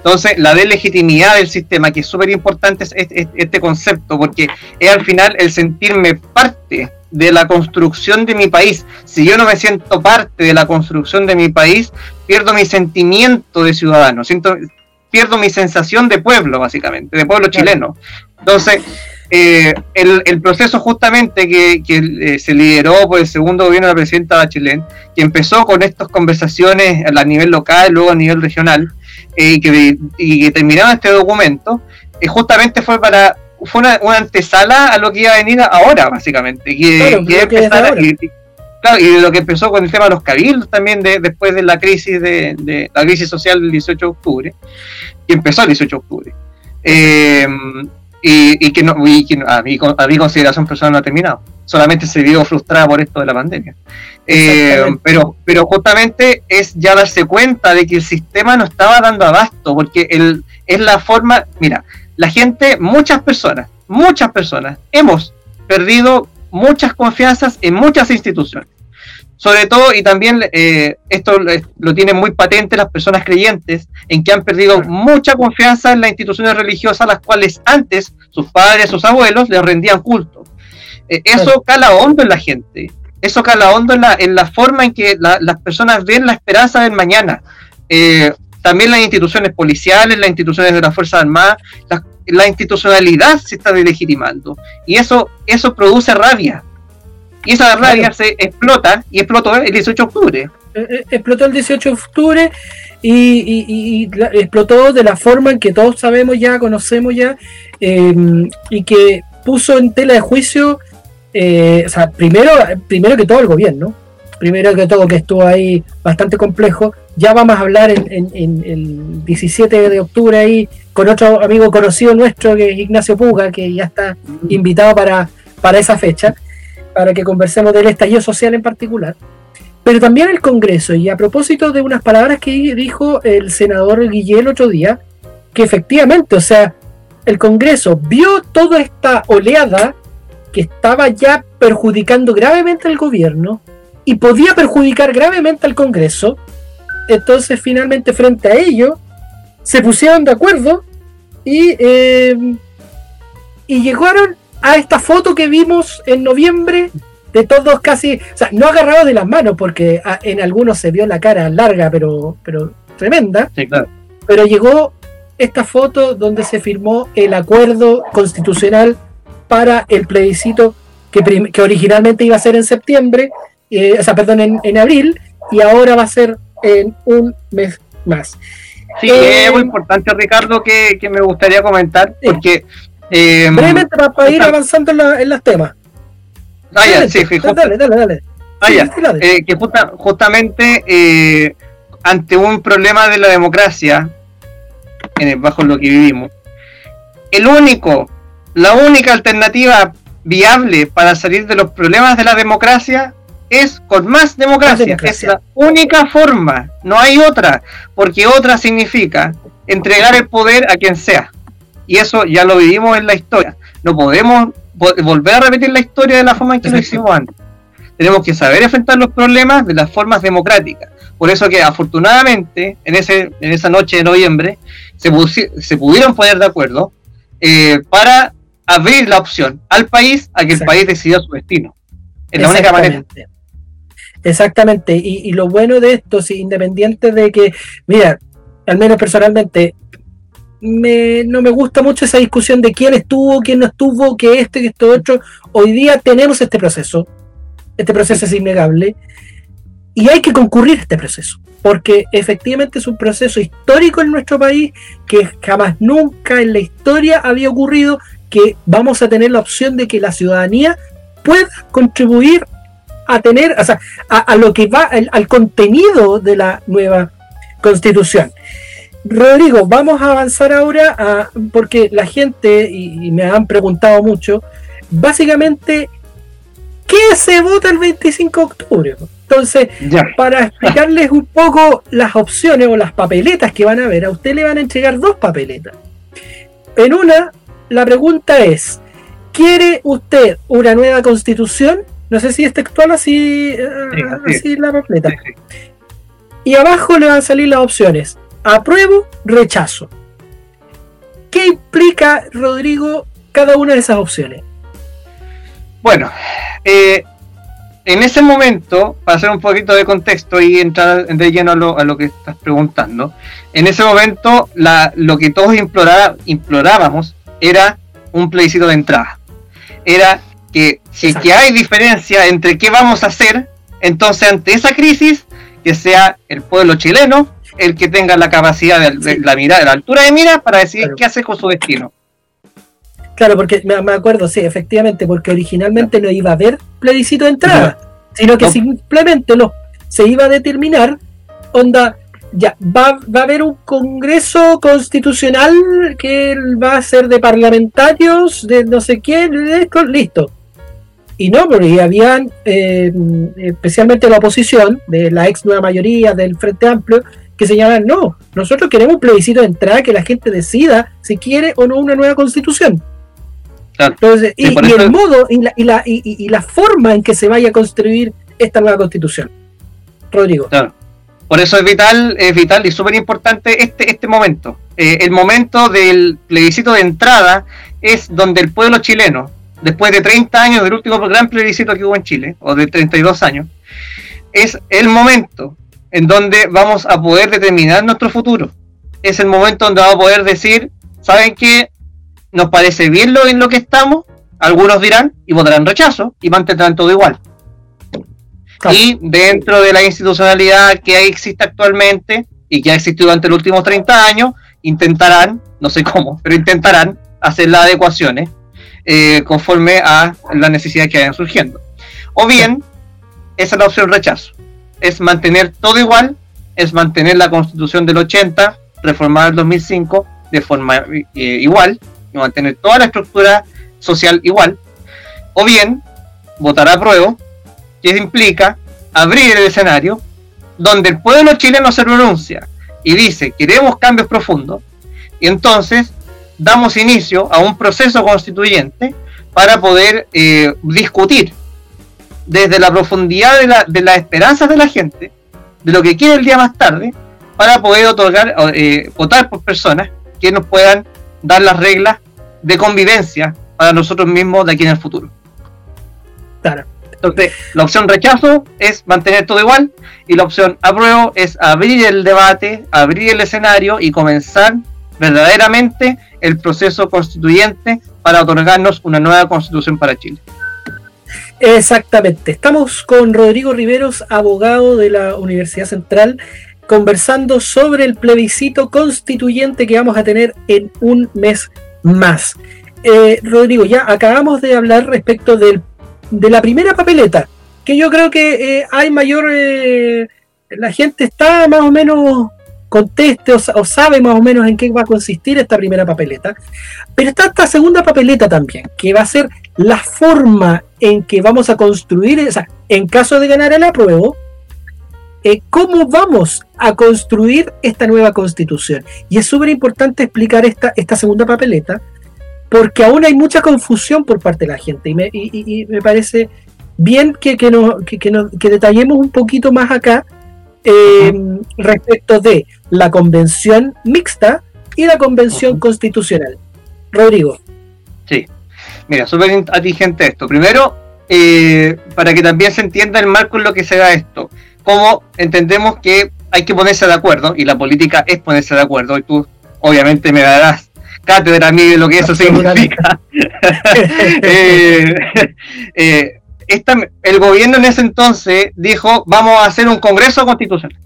Entonces, la delegitimidad del sistema, que es súper importante es, este concepto, porque es al final el sentirme parte de la construcción de mi país. Si yo no me siento parte de la construcción de mi país, pierdo mi sentimiento de ciudadano. Siento, pierdo mi sensación de pueblo, básicamente, de pueblo chileno. Entonces, eh, el, proceso justamente que, eh, se lideró por el segundo gobierno de la presidenta Bachelet, que empezó con estas conversaciones a nivel local, luego a nivel regional, eh, y, que, y terminaron este documento, justamente fue para fue una, antesala a lo que iba a venir ahora, básicamente. Que, y de lo que empezó con el tema de los cabildos también de, después de la crisis de, la crisis social del 18 de octubre, que empezó el 18 de octubre. Eh, y, que, no, a, mi, a mi consideración personal no ha terminado. Solamente se vio frustrada por esto de la pandemia. Eh, pero, pero justamente es ya darse cuenta de que el sistema no estaba dando abasto, porque el, es la forma, mira, la gente, muchas personas, muchas personas, hemos perdido muchas confianzas en muchas instituciones. Sobre todo, y también eh, esto lo tienen muy patente las personas creyentes, en que han perdido mucha confianza en las instituciones religiosas, las cuales antes sus padres, sus abuelos les rendían culto. Eh, eso cala hondo en la gente. Eso cala hondo en la, en la forma en que las personas ven la esperanza del mañana. Eh, también las instituciones policiales, las instituciones de las Fuerzas Armadas, la, institucionalidad se está delegitimando. Y eso, eso produce rabia. Y esa rabia se explota y explotó el 18 de octubre. Eh, eh, explotó el 18 de octubre y, explotó de la forma en que todos sabemos ya, conocemos ya, em, y que puso en tela de juicio, eh, o sea, primero, primero que todo el gobierno, primero que todo que estuvo ahí bastante complejo, ya vamos a hablar en, el 17 de octubre ahí con otro amigo conocido nuestro que es Ignacio Puga, que ya está invitado para, para esa fecha, para que conversemos del estallido social en particular pero también el Congreso. Y a propósito de unas palabras que dijo el senador Guillén otro día, que efectivamente, o sea, el Congreso vio toda esta oleada que estaba ya perjudicando gravemente al gobierno y podía perjudicar gravemente al Congreso. Entonces, finalmente, frente a ello, se pusieron de acuerdo y, eh, y llegaron a esta foto que vimos en noviembre de todos casi, o sea, no agarrados de las manos, porque ah, en algunos se vio la cara larga, pero, pero tremenda. Sí, claro. Pero llegó esta foto donde se firmó el acuerdo constitucional para el plebiscito que, que originalmente iba a ser en septiembre, eh, o sea, perdón, en, en, abril, y ahora va a ser en un mes más. Sí, eh, es muy importante, Ricardo, que, me gustaría comentar, porque... Eh, Brevemente, para, ir avanzando en, en los temas. Ah, ya, sí, dale, dale, dale. Ah, eh, que justamente eh, ante un problema de la democracia, en el, bajo lo que vivimos, el único, la única alternativa viable para salir de los problemas de la democracia es con más democracia. Es la única forma, no hay otra, porque otra significa entregar el poder a quien sea. Y eso ya lo vivimos en la historia. No podemos volver a repetir la historia de la forma en que lo hicimos antes. Tenemos que saber enfrentar los problemas de las formas democráticas. Por eso que afortunadamente en, ese, en esa noche de noviembre se, se pudieron poner de acuerdo eh, para abrir la opción al país a que el país decida su destino. Es la única manera. Exactamente. Y, y, lo bueno de esto, si independiente de que, mira, al menos personalmente, no me gusta mucho esa discusión de quién estuvo, quién no estuvo, que este, que esto otro. Hoy día tenemos este proceso. Este proceso es innegable. Y hay que concurrir a este proceso. Porque efectivamente es un proceso histórico en nuestro país que jamás nunca en la historia había ocurrido que vamos a tener la opción de que la ciudadanía pueda contribuir a tener, o sea, a, lo que va, al contenido de la nueva constitución. Rodrigo, vamos a avanzar ahora a, porque la gente, y, me han preguntado mucho, básicamente, ¿qué se vota el 25 de octubre? Entonces, para explicarles un poco las opciones o las papeletas que van a ver, a usted le van a entregar dos papeletas. En una, la pregunta es, ¿quiere usted una nueva constitución? No sé si es textual así, eh, así la papeleta. Y abajo le van a salir las opciones apruebo, rechazo. ¿Qué implica, Rodrigo, cada una de esas opciones? Bueno, eh, en ese momento, para hacer un poquito de contexto y entrar de lleno a lo, que estás preguntando, en ese momento lo que todos implorábamos era un plebiscito de entrada. Era que si que hay diferencia entre qué vamos a hacer, entonces ante esa crisis, que sea el pueblo chileno el que tenga la capacidad de, la mirada, la altura de mira para decidir qué hace con su destino. Claro, porque me, acuerdo, sí, efectivamente, porque originalmente no iba a haber plebiscito de entrada, sino que simplemente lo, se iba a determinar, onda, ya, va, va, a haber un congreso constitucional que va a ser de parlamentarios, de no sé quién, listo. Y no, porque habían, eh, especialmente la oposición, de la ex nueva mayoría del Frente Amplio, que señalan, no, nosotros queremos un plebiscito de entrada que la gente decida si quiere o no una nueva constitución. Entonces, y, el modo y la, y, la, y, la, forma en que se vaya a construir esta nueva constitución. Rodrigo. Claro. Por eso es vital, es vital y súper importante este, este momento. Eh, el momento del plebiscito de entrada es donde el pueblo chileno, después de 30 años del último gran plebiscito que hubo en Chile, o de 32 años, es el momento en donde vamos a poder determinar nuestro futuro. Es el momento donde vamos a poder decir, ¿saben qué? Nos parece bien lo en lo que estamos, algunos dirán y votarán rechazo y mantendrán todo igual. Y dentro de la institucionalidad que existe actualmente y que ha existido durante los últimos 30 años, intentarán, no sé cómo, pero intentarán hacer las adecuaciones eh, conforme a las necesidades que vayan surgiendo. O bien, esa es la opción rechazo. Es mantener todo igual, es mantener la constitución del 80, reformada el 2005 de forma eh, igual, y mantener toda la estructura social igual. O bien, votar a prueba, que implica abrir el escenario donde el pueblo chileno se pronuncia y dice queremos cambios profundos, y entonces damos inicio a un proceso constituyente para poder eh, discutir desde la profundidad de, la, de las esperanzas de la gente, de lo que quiere el día más tarde, para poder otorgar, eh, votar por personas que nos puedan dar las reglas de convivencia para nosotros mismos de aquí en el futuro. Claro. Entonces, la opción rechazo es mantener todo igual y la opción apruebo es abrir el debate, abrir el escenario y comenzar verdaderamente el proceso constituyente para otorgarnos una nueva constitución para Chile. Exactamente. Estamos con Rodrigo Riveros, abogado de la Universidad Central, conversando sobre el plebiscito constituyente que vamos a tener en un mes más. Eh, Rodrigo, ya acabamos de hablar respecto del, de la primera papeleta, que yo creo que eh, hay mayor... Eh, la gente está más o menos conteste o, sabe más o menos en qué va a consistir esta primera papeleta. Pero está esta segunda papeleta también, que va a ser la forma en que vamos a construir, o sea, en caso de ganar el apruebo, eh, cómo vamos a construir esta nueva constitución. Y es súper importante explicar esta, esta segunda papeleta, porque aún hay mucha confusión por parte de la gente. Y me, y, me parece bien que, que, nos, que, que detallemos un poquito más acá eh, respecto de la convención mixta y la convención constitucional. Rodrigo. Sí, mira, súper atingente esto. Primero, eh, para que también se entienda el marco en lo que se da esto. Como entendemos que hay que ponerse de acuerdo, y la política es ponerse de acuerdo, y tú obviamente me darás cátedra a mí de lo que eso significa. eh, eh el gobierno en ese entonces dijo, vamos a hacer un Congreso Constitucional.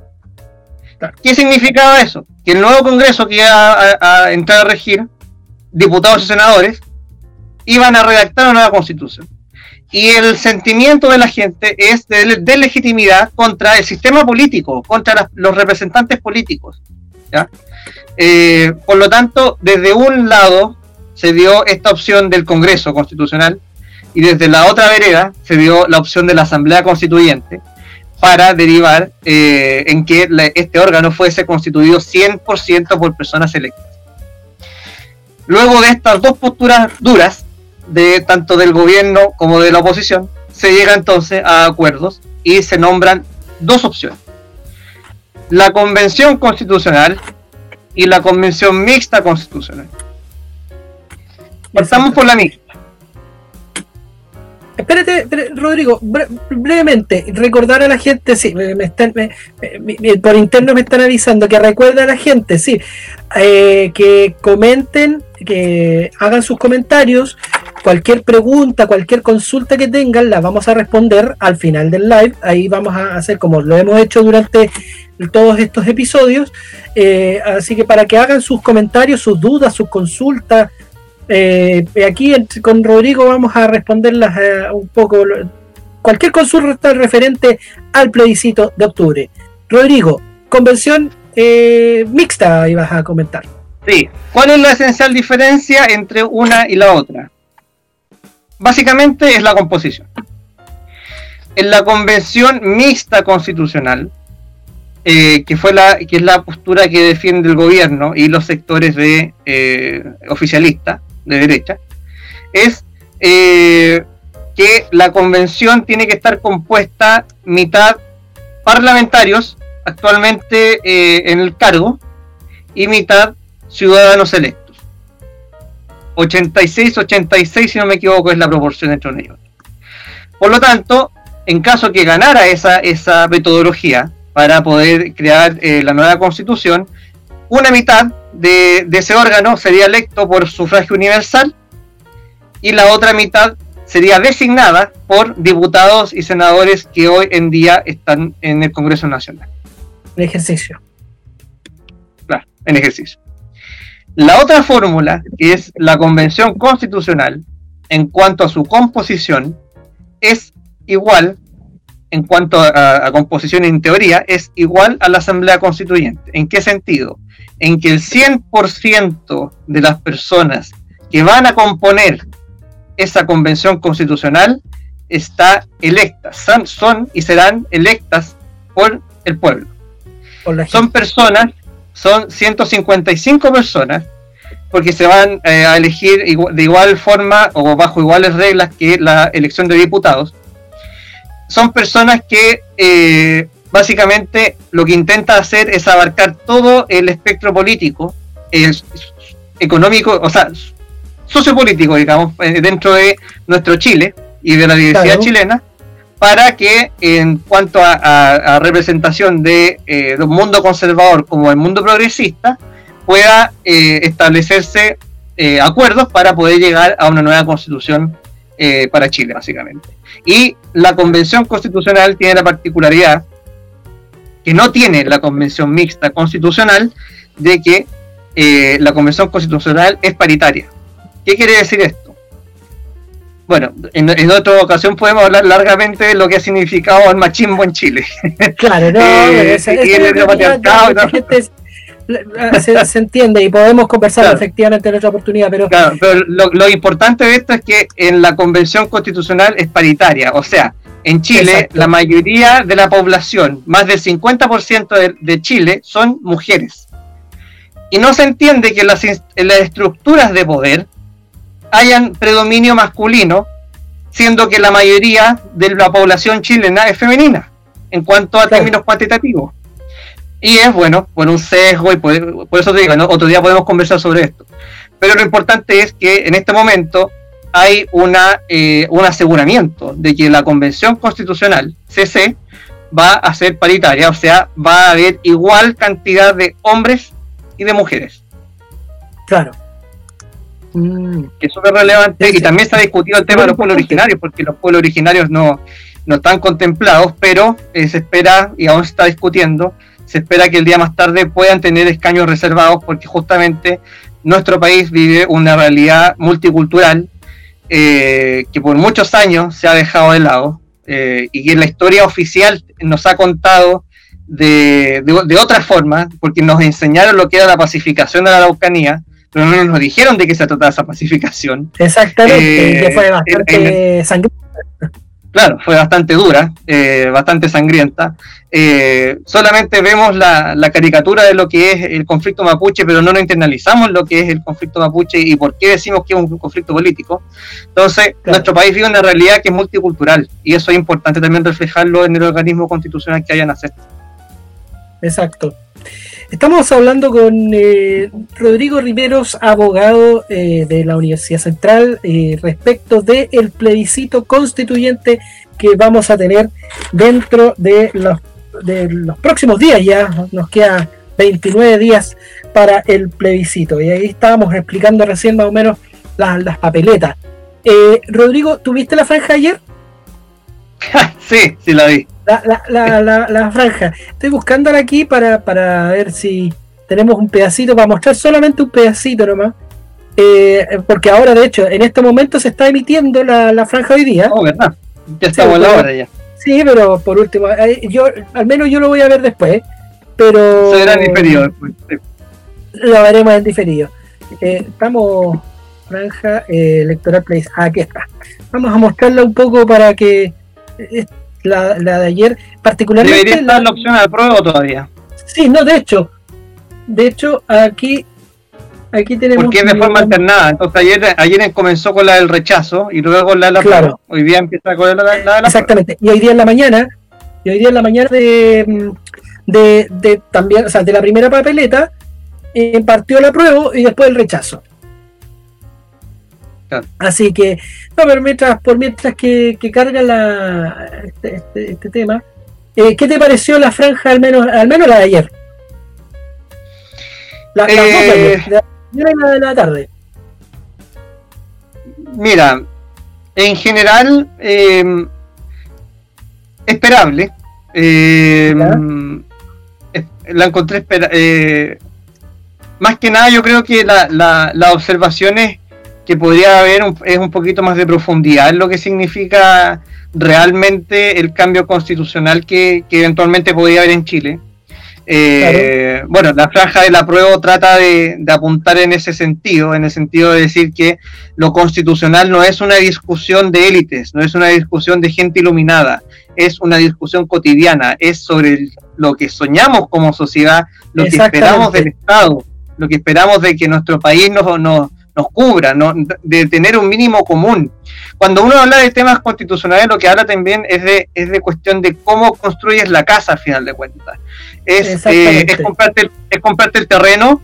¿Qué significaba eso? Que el nuevo Congreso que iba a, entrar a regir, diputados y senadores, iban a redactar una nueva constitución. Y el sentimiento de la gente es de, legitimidad contra el sistema político, contra los representantes políticos. Eh, por lo tanto, desde un lado se dio esta opción del Congreso Constitucional, y desde la otra vereda se dio la opción de la Asamblea Constituyente para derivar eh, en que este órgano fuese constituido 100% por personas electas. Luego de estas dos posturas duras, de tanto del gobierno como de la oposición, se llega entonces a acuerdos y se nombran dos opciones. La convención constitucional y la convención mixta constitucional. Pasamos por la mixta. Espérate, Rodrigo, brevemente, recordar a la gente, sí, me, están, por interno me están avisando que recuerda a la gente, sí, eh, que comenten, que hagan sus comentarios, cualquier pregunta, cualquier consulta que tengan, la vamos a responder al final del live, ahí vamos a hacer como lo hemos hecho durante todos estos episodios, eh, así que para que hagan sus comentarios, sus dudas, sus consultas, eh, aquí con Rodrigo vamos a responderlas eh, un poco. Cualquier consulta referente al plebiscito de octubre. Rodrigo, convención eh, mixta ibas a comentar. Sí, ¿cuál es la esencial diferencia entre una y la otra? Básicamente es la composición. En la convención mixta constitucional, que fue la que es la postura que defiende el gobierno y los sectores de oficialistas, de derecha, es eh, que la convención tiene que estar compuesta mitad parlamentarios actualmente eh, en el cargo y mitad ciudadanos electos. 86-86, si no me equivoco, es la proporción entre uno y otro. Por lo tanto, en caso que ganara esa, esa metodología para poder crear eh, la nueva constitución, una mitad de, ese órgano sería electo por sufragio universal y la otra mitad sería designada por diputados y senadores que hoy en día están en el Congreso Nacional. En ejercicio. Claro, en ejercicio. La otra fórmula, que es la convención constitucional, en cuanto a su composición, es igual, en cuanto a, composición en teoría, es igual a la Asamblea Constituyente. ¿En qué sentido? En que el 100% de las personas que van a componer esa convención constitucional está electa, son, y serán electas por el pueblo. son personas son 155 personas, porque se van eh, a elegir de igual forma o bajo iguales reglas que la elección de diputados. Son personas que eh, básicamente lo que intenta hacer es abarcar todo el espectro político, el, económico, o sea, sociopolítico, digamos, eh, dentro de nuestro Chile y de la diversidad chilena, para que en cuanto a, representación de, eh, un mundo conservador como el mundo progresista, pueda eh, establecerse eh, acuerdos para poder llegar a una nueva constitución para Chile, básicamente. Y la convención constitucional tiene la particularidad que no tiene la convención mixta constitucional de que la convención constitucional es paritaria. ¿Qué quiere decir esto? bueno, en, otra ocasión podemos hablar largamente de lo que ha significado el machismo en Chile. Claro, no, eh, se, entiende y podemos conversar efectivamente en otra oportunidad, pero... Claro, pero lo, importante de esto es que en la convención constitucional es paritaria, o sea, en Chile la mayoría de la población, más del 50% de, de, Chile, son mujeres. Y no se entiende que las, en las estructuras de poder hayan predominio masculino, siendo que la mayoría de la población chilena es femenina en cuanto a términos cuantitativos. Y es bueno, por un sesgo, y por, eso te digo, otro día podemos conversar sobre esto. Pero lo importante es que en este momento hay una, eh, un aseguramiento de que la Convención Constitucional, CC, va a ser paritaria, o sea, va a haber igual cantidad de hombres y de mujeres. Claro. Mm. que es súper relevante y también se ha discutido el tema de los pueblos originarios, porque los pueblos originarios no, no están contemplados, pero eh, se espera, y aún se está discutiendo, se espera que el día más tarde puedan tener escaños reservados, porque justamente nuestro país vive una realidad multicultural eh, que por muchos años se ha dejado de lado eh, y que la historia oficial nos ha contado de, de, de otra forma, porque nos enseñaron lo que era la pacificación de la Araucanía, pero no nos dijeron de qué se trataba esa pacificación. Exactamente, que fue eh, bastante sangrienta. Claro, fue bastante dura, eh, bastante sangrienta. Eh, solamente vemos la, caricatura de lo que es el conflicto mapuche, pero no nos internalizamos lo que es el conflicto mapuche y por qué decimos que es un conflicto político. Entonces, nuestro país vive una realidad que es multicultural y eso es importante también reflejarlo en el organismo constitucional que hayan hacer. Exacto. Estamos hablando con eh, Rodrigo Riveros, abogado eh, de la Universidad Central, eh, respecto del el plebiscito constituyente que vamos a tener dentro de los, de próximos días. Ya nos queda 29 días para el plebiscito. Y ahí estábamos explicando recién más o menos las, las papeletas. Rodrigo, ¿tuviste la franja ayer? sí, sí la vi la, la, la, la, franja. Estoy buscándola aquí para, para ver si tenemos un pedacito, para mostrar solamente un pedacito nomás. Eh, porque ahora, de hecho, en este momento se está emitiendo la, franja hoy día. Oh, ¿verdad? Ya estamos la hora ya. Sí, pero por último, eh, yo al menos yo lo voy a ver después. Pero. Se verá en diferido. Lo veremos en diferido. Eh, estamos. Franja Electoral Place. aquí está. Vamos a mostrarla un poco para que la, de ayer, particularmente. Debería estar la, opción de prueba todavía. Sí, no, de hecho. De hecho, aquí aquí tenemos. Porque es de forma alternada. Entonces, ayer, ayer comenzó con la del rechazo y luego con la de la claro. Hoy día empieza con la, de la Exactamente. Y hoy día en la mañana, y hoy día en la mañana de, de, de también, o sea, de la primera papeleta, eh, partió la prueba y después el rechazo. Así que, no, pero mientras, por mientras que, carga la, este, este, este tema, eh, ¿qué te pareció la franja, al menos, al menos la de ayer? La, eh, de la tarde. Mira, en general, em, esperable. Em, la encontré eh, más que nada yo creo que la, la, las observaciones que podría haber es un poquito más de profundidad en lo que significa realmente el cambio constitucional que, eventualmente podría haber en Chile. Eh, bueno, la franja de la prueba trata de, apuntar en ese sentido, en el sentido de decir que lo constitucional no es una discusión de élites, no es una discusión de gente iluminada, es una discusión cotidiana, es sobre lo que soñamos como sociedad, lo que esperamos del Estado, lo que esperamos de que nuestro país nos, nos, nos cubra, de tener un mínimo común. Cuando uno habla de temas constitucionales, lo que habla también es de, es de cuestión de cómo construyes la casa, al final de cuentas. Es, eh, es, comprarte, es comprarte el terreno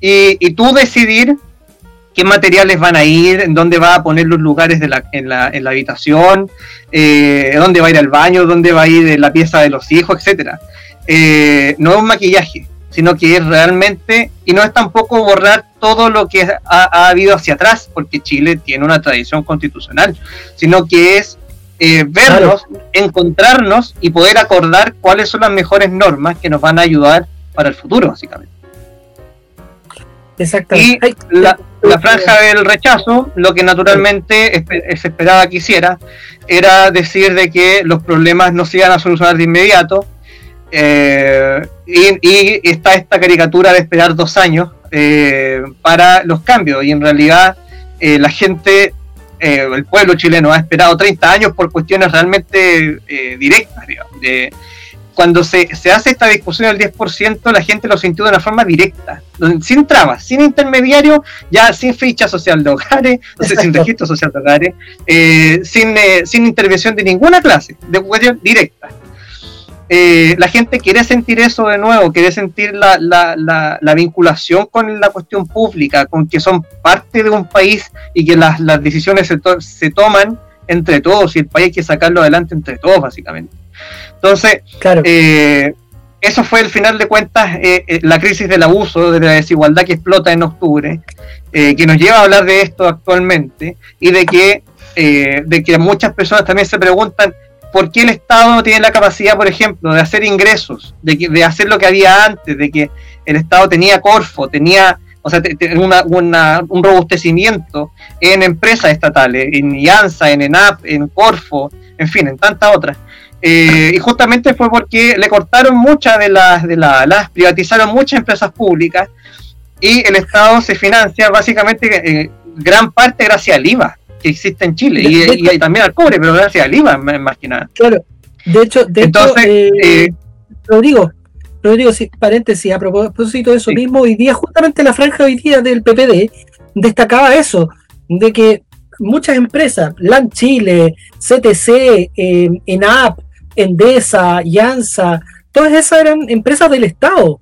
y, y, tú decidir qué materiales van a ir, en dónde va a poner los lugares de la, en, la, en la habitación, eh, dónde va a ir el baño, dónde va a ir la pieza de los hijos, etcétera. Eh, no es un maquillaje, sino que es realmente, y no es tampoco borrar todo lo que ha, habido hacia atrás, porque Chile tiene una tradición constitucional, sino que es eh, vernos, encontrarnos y poder acordar cuáles son las mejores normas que nos van a ayudar para el futuro, básicamente. Exactamente. Y la, franja del rechazo, lo que naturalmente se esperaba que hiciera, era decir de que los problemas no se iban a solucionar de inmediato, eh, y, está esta caricatura de esperar dos años eh, para los cambios. Y en realidad eh, la gente, el pueblo chileno ha esperado 30 años por cuestiones realmente directas. de, cuando se, hace esta discusión del 10%, la gente lo sintió de una forma directa, sin trabas, sin intermediario, ya sin ficha social de hogares, sin registro social de hogares, sin, sin intervención de ninguna clase, de cuestión directa. Eh, la gente quiere sentir eso de nuevo, quiere sentir la, la, la, vinculación con la cuestión pública, con que son parte de un país y que las, las decisiones se, se, toman entre todos y el país hay que sacarlo adelante entre todos, básicamente. Entonces, eh, eso fue el final de cuentas eh, la crisis del abuso, de la desigualdad que explota en octubre, que nos lleva a hablar de esto actualmente y de que, de que muchas personas también se preguntan ¿por qué el Estado no tiene la capacidad, por ejemplo, de hacer ingresos, de, hacer lo que había antes, de que el Estado tenía Corfo, tenía, o sea, un robustecimiento en empresas estatales, en IANSA, en ENAP, en Corfo, en fin, en tantas otras? Eh, y justamente fue porque le cortaron muchas de las, de las, privatizaron muchas empresas públicas y el Estado se financia básicamente eh, gran parte gracias al IVA que existe en Chile. Y, también al cobre, pero gracias al IVA más que nada. Claro, de hecho, de Entonces, hecho, eh, eh, Rodrigo, Rodrigo, sí, paréntesis, a propósito de eso mismo, hoy día, justamente la franja hoy día del PPD destacaba eso, de que muchas empresas, LAN Chile, CTC, eh, ENAP, Endesa, Yansa, todas esas eran empresas del Estado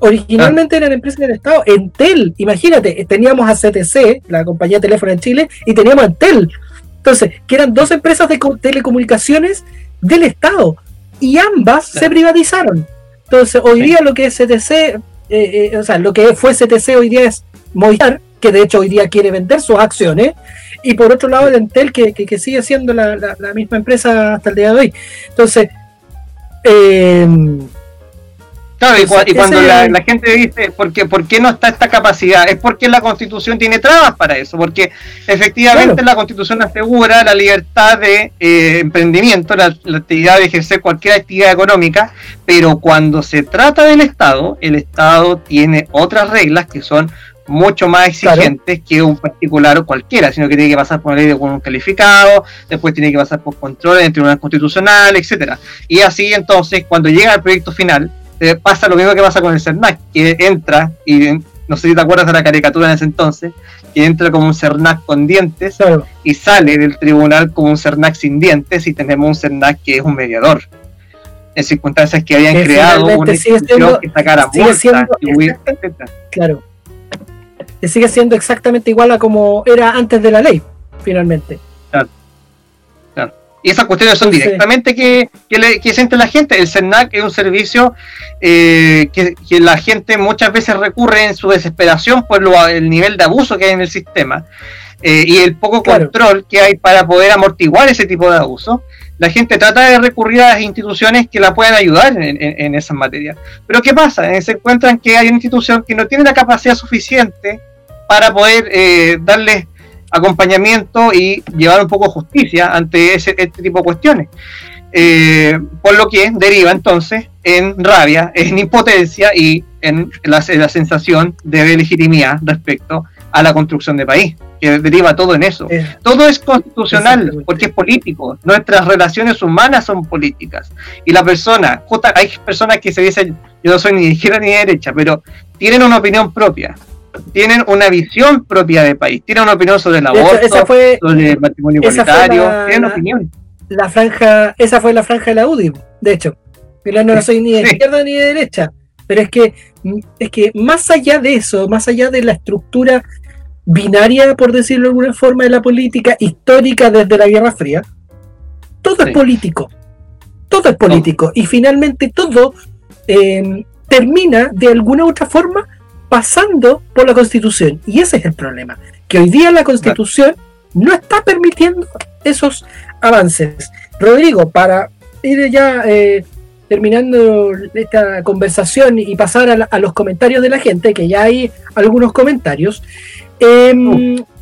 Originalmente eran empresas del Estado. Entel, imagínate, teníamos a CTC, la compañía de teléfono en Chile, y teníamos a Entel. Entonces, que eran dos empresas de telecomunicaciones del Estado. Y ambas se privatizaron. Entonces, hoy día lo que es CTC, eh, eh, o sea, lo que fue CTC hoy día es Movistar, que de hecho hoy día quiere vender sus acciones. Y por otro lado, el Entel, que, que, sigue siendo la, la, misma empresa hasta el día de hoy. Entonces, eh, Claro, y, cuando la, gente dice, ¿por qué, ¿por qué no está esta capacidad? Es porque la constitución tiene trabas para eso, porque efectivamente la constitución asegura la libertad de eh, emprendimiento, la, actividad de ejercer cualquier actividad económica, pero cuando se trata del Estado, el Estado tiene otras reglas que son mucho más exigentes que un particular o cualquiera, sino que tiene que pasar por ley de un calificado, después tiene que pasar por control en el Tribunal Constitucional, etcétera. Y así entonces, cuando llega el proyecto final, eh, pasa lo mismo que pasa con el CERNAC, que entra, y no sé si te acuerdas de la caricatura en ese entonces, que entra como un CERNAC con dientes y sale del tribunal como un CERNAC sin dientes y tenemos un CERNAC que es un mediador. En circunstancias que habían creado una institución que sacara multas, Claro. sigue siendo exactamente igual a como era antes de la ley, finalmente. Y esas cuestiones son directamente que, que, siente la gente. El CERNAC es un servicio eh, que, la gente muchas veces recurre en su desesperación por el nivel de abuso que hay en el sistema eh, y el poco control que hay para poder amortiguar ese tipo de abuso. La gente trata de recurrir a las instituciones que la puedan ayudar en, en, esas materias. Pero ¿qué pasa? Eh, se encuentran que hay una institución que no tiene la capacidad suficiente para poder eh, darles acompañamiento y llevar un poco justicia ante ese, este tipo de cuestiones. Eh, por lo que deriva entonces en rabia, en impotencia y en la, sensación de legitimidad respecto a la construcción de país, que deriva todo en eso. todo es constitucional porque es político. Nuestras relaciones humanas son políticas. Y la persona, hay personas que se dicen, yo no soy ni de izquierda ni de derecha, pero tienen una opinión propia tienen una visión propia de país, tienen una opinión sobre el aborto, esa fue, sobre el matrimonio igualitario, tienen opinión. La franja, esa fue la franja de la UDI, de hecho. Yo no soy ni de izquierda ni de derecha, pero es que, es que más allá de eso, más allá de la estructura binaria, por decirlo de alguna forma, de la política histórica desde la Guerra Fría, todo es político. Todo es político. Y finalmente todo eh, termina de alguna u otra forma pasando por la constitución. Y ese es el problema, que hoy día la constitución no está permitiendo esos avances. Rodrigo, para ir ya eh, terminando esta conversación y pasar a, los comentarios de la gente, que ya hay algunos comentarios, oh.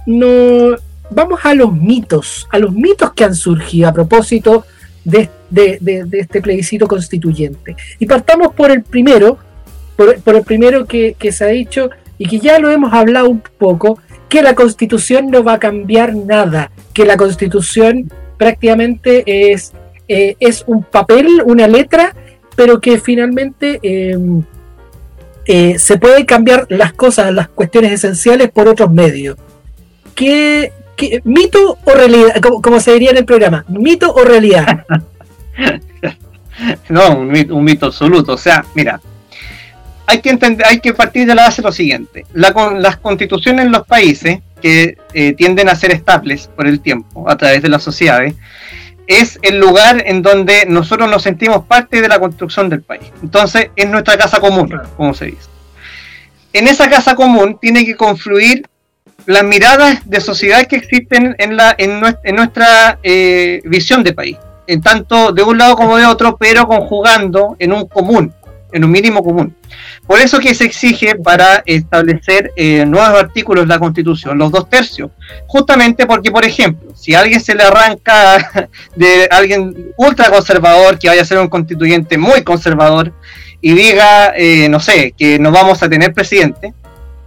no, vamos a los mitos, a los mitos que han surgido a propósito de, este plebiscito constituyente. Y partamos por el primero, por, el primero que, se ha dicho y que ya lo hemos hablado un poco, que la constitución no va a cambiar nada, que la constitución prácticamente es, eh, es un papel, una letra, pero que finalmente em, eh, se pueden cambiar las cosas, las cuestiones esenciales por otros medios. ¿Qué, mito o realidad? Como, como, se diría en el programa, ¿mito o realidad? no, un mito, un mito absoluto. O sea, mira, hay que entender, hay que partir de la base lo siguiente. las constituciones en los países que eh, tienden a ser estables por el tiempo, a través de las sociedades, es el lugar en donde nosotros nos sentimos parte de la construcción del país. Entonces, es nuestra casa común, como se dice. En esa casa común tiene que confluir las miradas de sociedad que existen en, la, en, nuestra, eh, visión de país, en tanto de un lado como de otro, pero conjugando en un común, en un mínimo común. Por eso que se exige para establecer eh, nuevos artículos de la Constitución, los dos tercios, justamente porque, por ejemplo, si a alguien se le arranca de alguien ultra conservador que vaya a ser un constituyente muy conservador y diga, eh, no sé, que no vamos a tener presidente,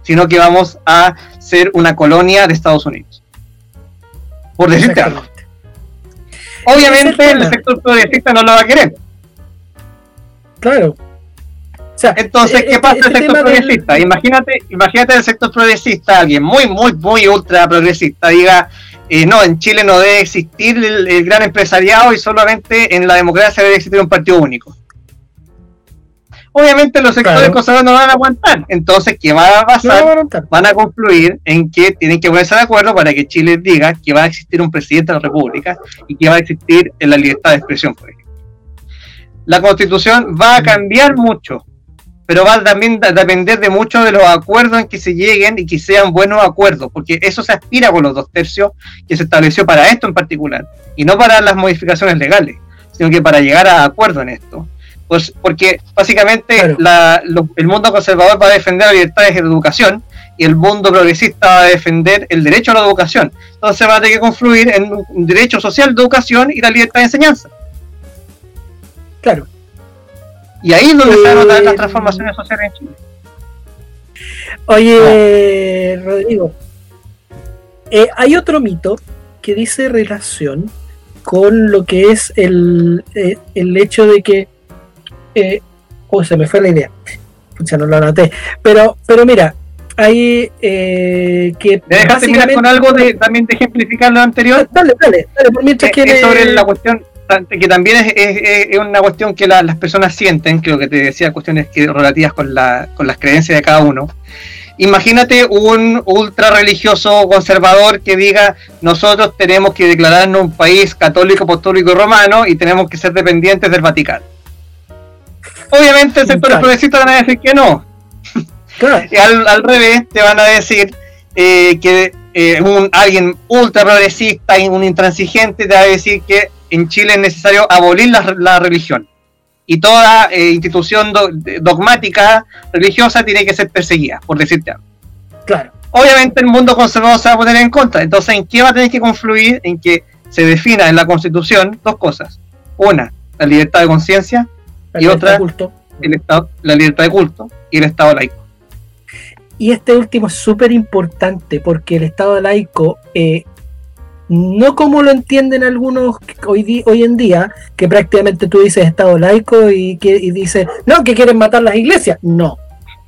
sino que vamos a ser una colonia de Estados Unidos. Por decirte algo. Obviamente el sector progresista no lo va a querer. Claro, entonces, ¿qué pasa en el sector progresista? Imagínate, imagínate el sector progresista, alguien muy, muy, muy ultra progresista diga, eh, no, en Chile no debe existir el, gran empresariado y solamente en la democracia debe existir un partido único. Obviamente los sectores conservadores no van a aguantar. Entonces, ¿qué va a pasar? van a concluir en que tienen que ponerse de acuerdo para que Chile diga que va a existir un presidente de la República y que va a existir en la libertad de expresión, por ejemplo. La constitución va a cambiar mucho pero va también a depender de muchos de los acuerdos en que se lleguen y que sean buenos acuerdos, porque eso se aspira con los dos tercios que se estableció para esto en particular, y no para las modificaciones legales, sino que para llegar a acuerdo en esto. Pues porque básicamente el mundo conservador va a defender la libertad de educación y el mundo progresista va a defender el derecho a la educación. Entonces va a tener que confluir en un derecho social de educación y la libertad de enseñanza. Claro. Y ahí es donde se van las transformaciones sociales en Chile. Oye, Rodrigo, eh, hay otro mito que dice relación con lo que es el, eh, el hecho de que. Eh, oh, se me fue la idea. Pucha, no lo anoté. Pero, pero mira, hay eh, que. ¿Me dejas terminar con algo de, también de ejemplificar lo anterior? Dale, dale, dale, por mientras que. sobre la cuestión que también es, una cuestión que las personas sienten, creo que te decía cuestiones que, relativas con, la, con las creencias de cada uno. imagínate un ultra religioso conservador que diga nosotros tenemos que declararnos un país católico, apostólico y romano y tenemos que ser dependientes del Vaticano. Obviamente el sector progresista van a decir que no. y al, revés te van a decir eh, que eh, un, alguien ultra progresista, un intransigente, te va a decir que en Chile es necesario abolir la, religión. Y toda eh, institución dogmática religiosa tiene que ser perseguida, por decirte algo. Claro. Obviamente el mundo conservador se va a poner en contra. Entonces, ¿en qué va a tener que confluir? En que se defina en la Constitución dos cosas. Una, la libertad de conciencia y otra, el estado, la libertad de culto y el Estado laico. Y este último es súper importante porque el Estado laico, eh, no como lo entienden algunos hoy, hoy en día, que prácticamente tú dices Estado laico y, que, y dices, no, que quieren matar las iglesias. No,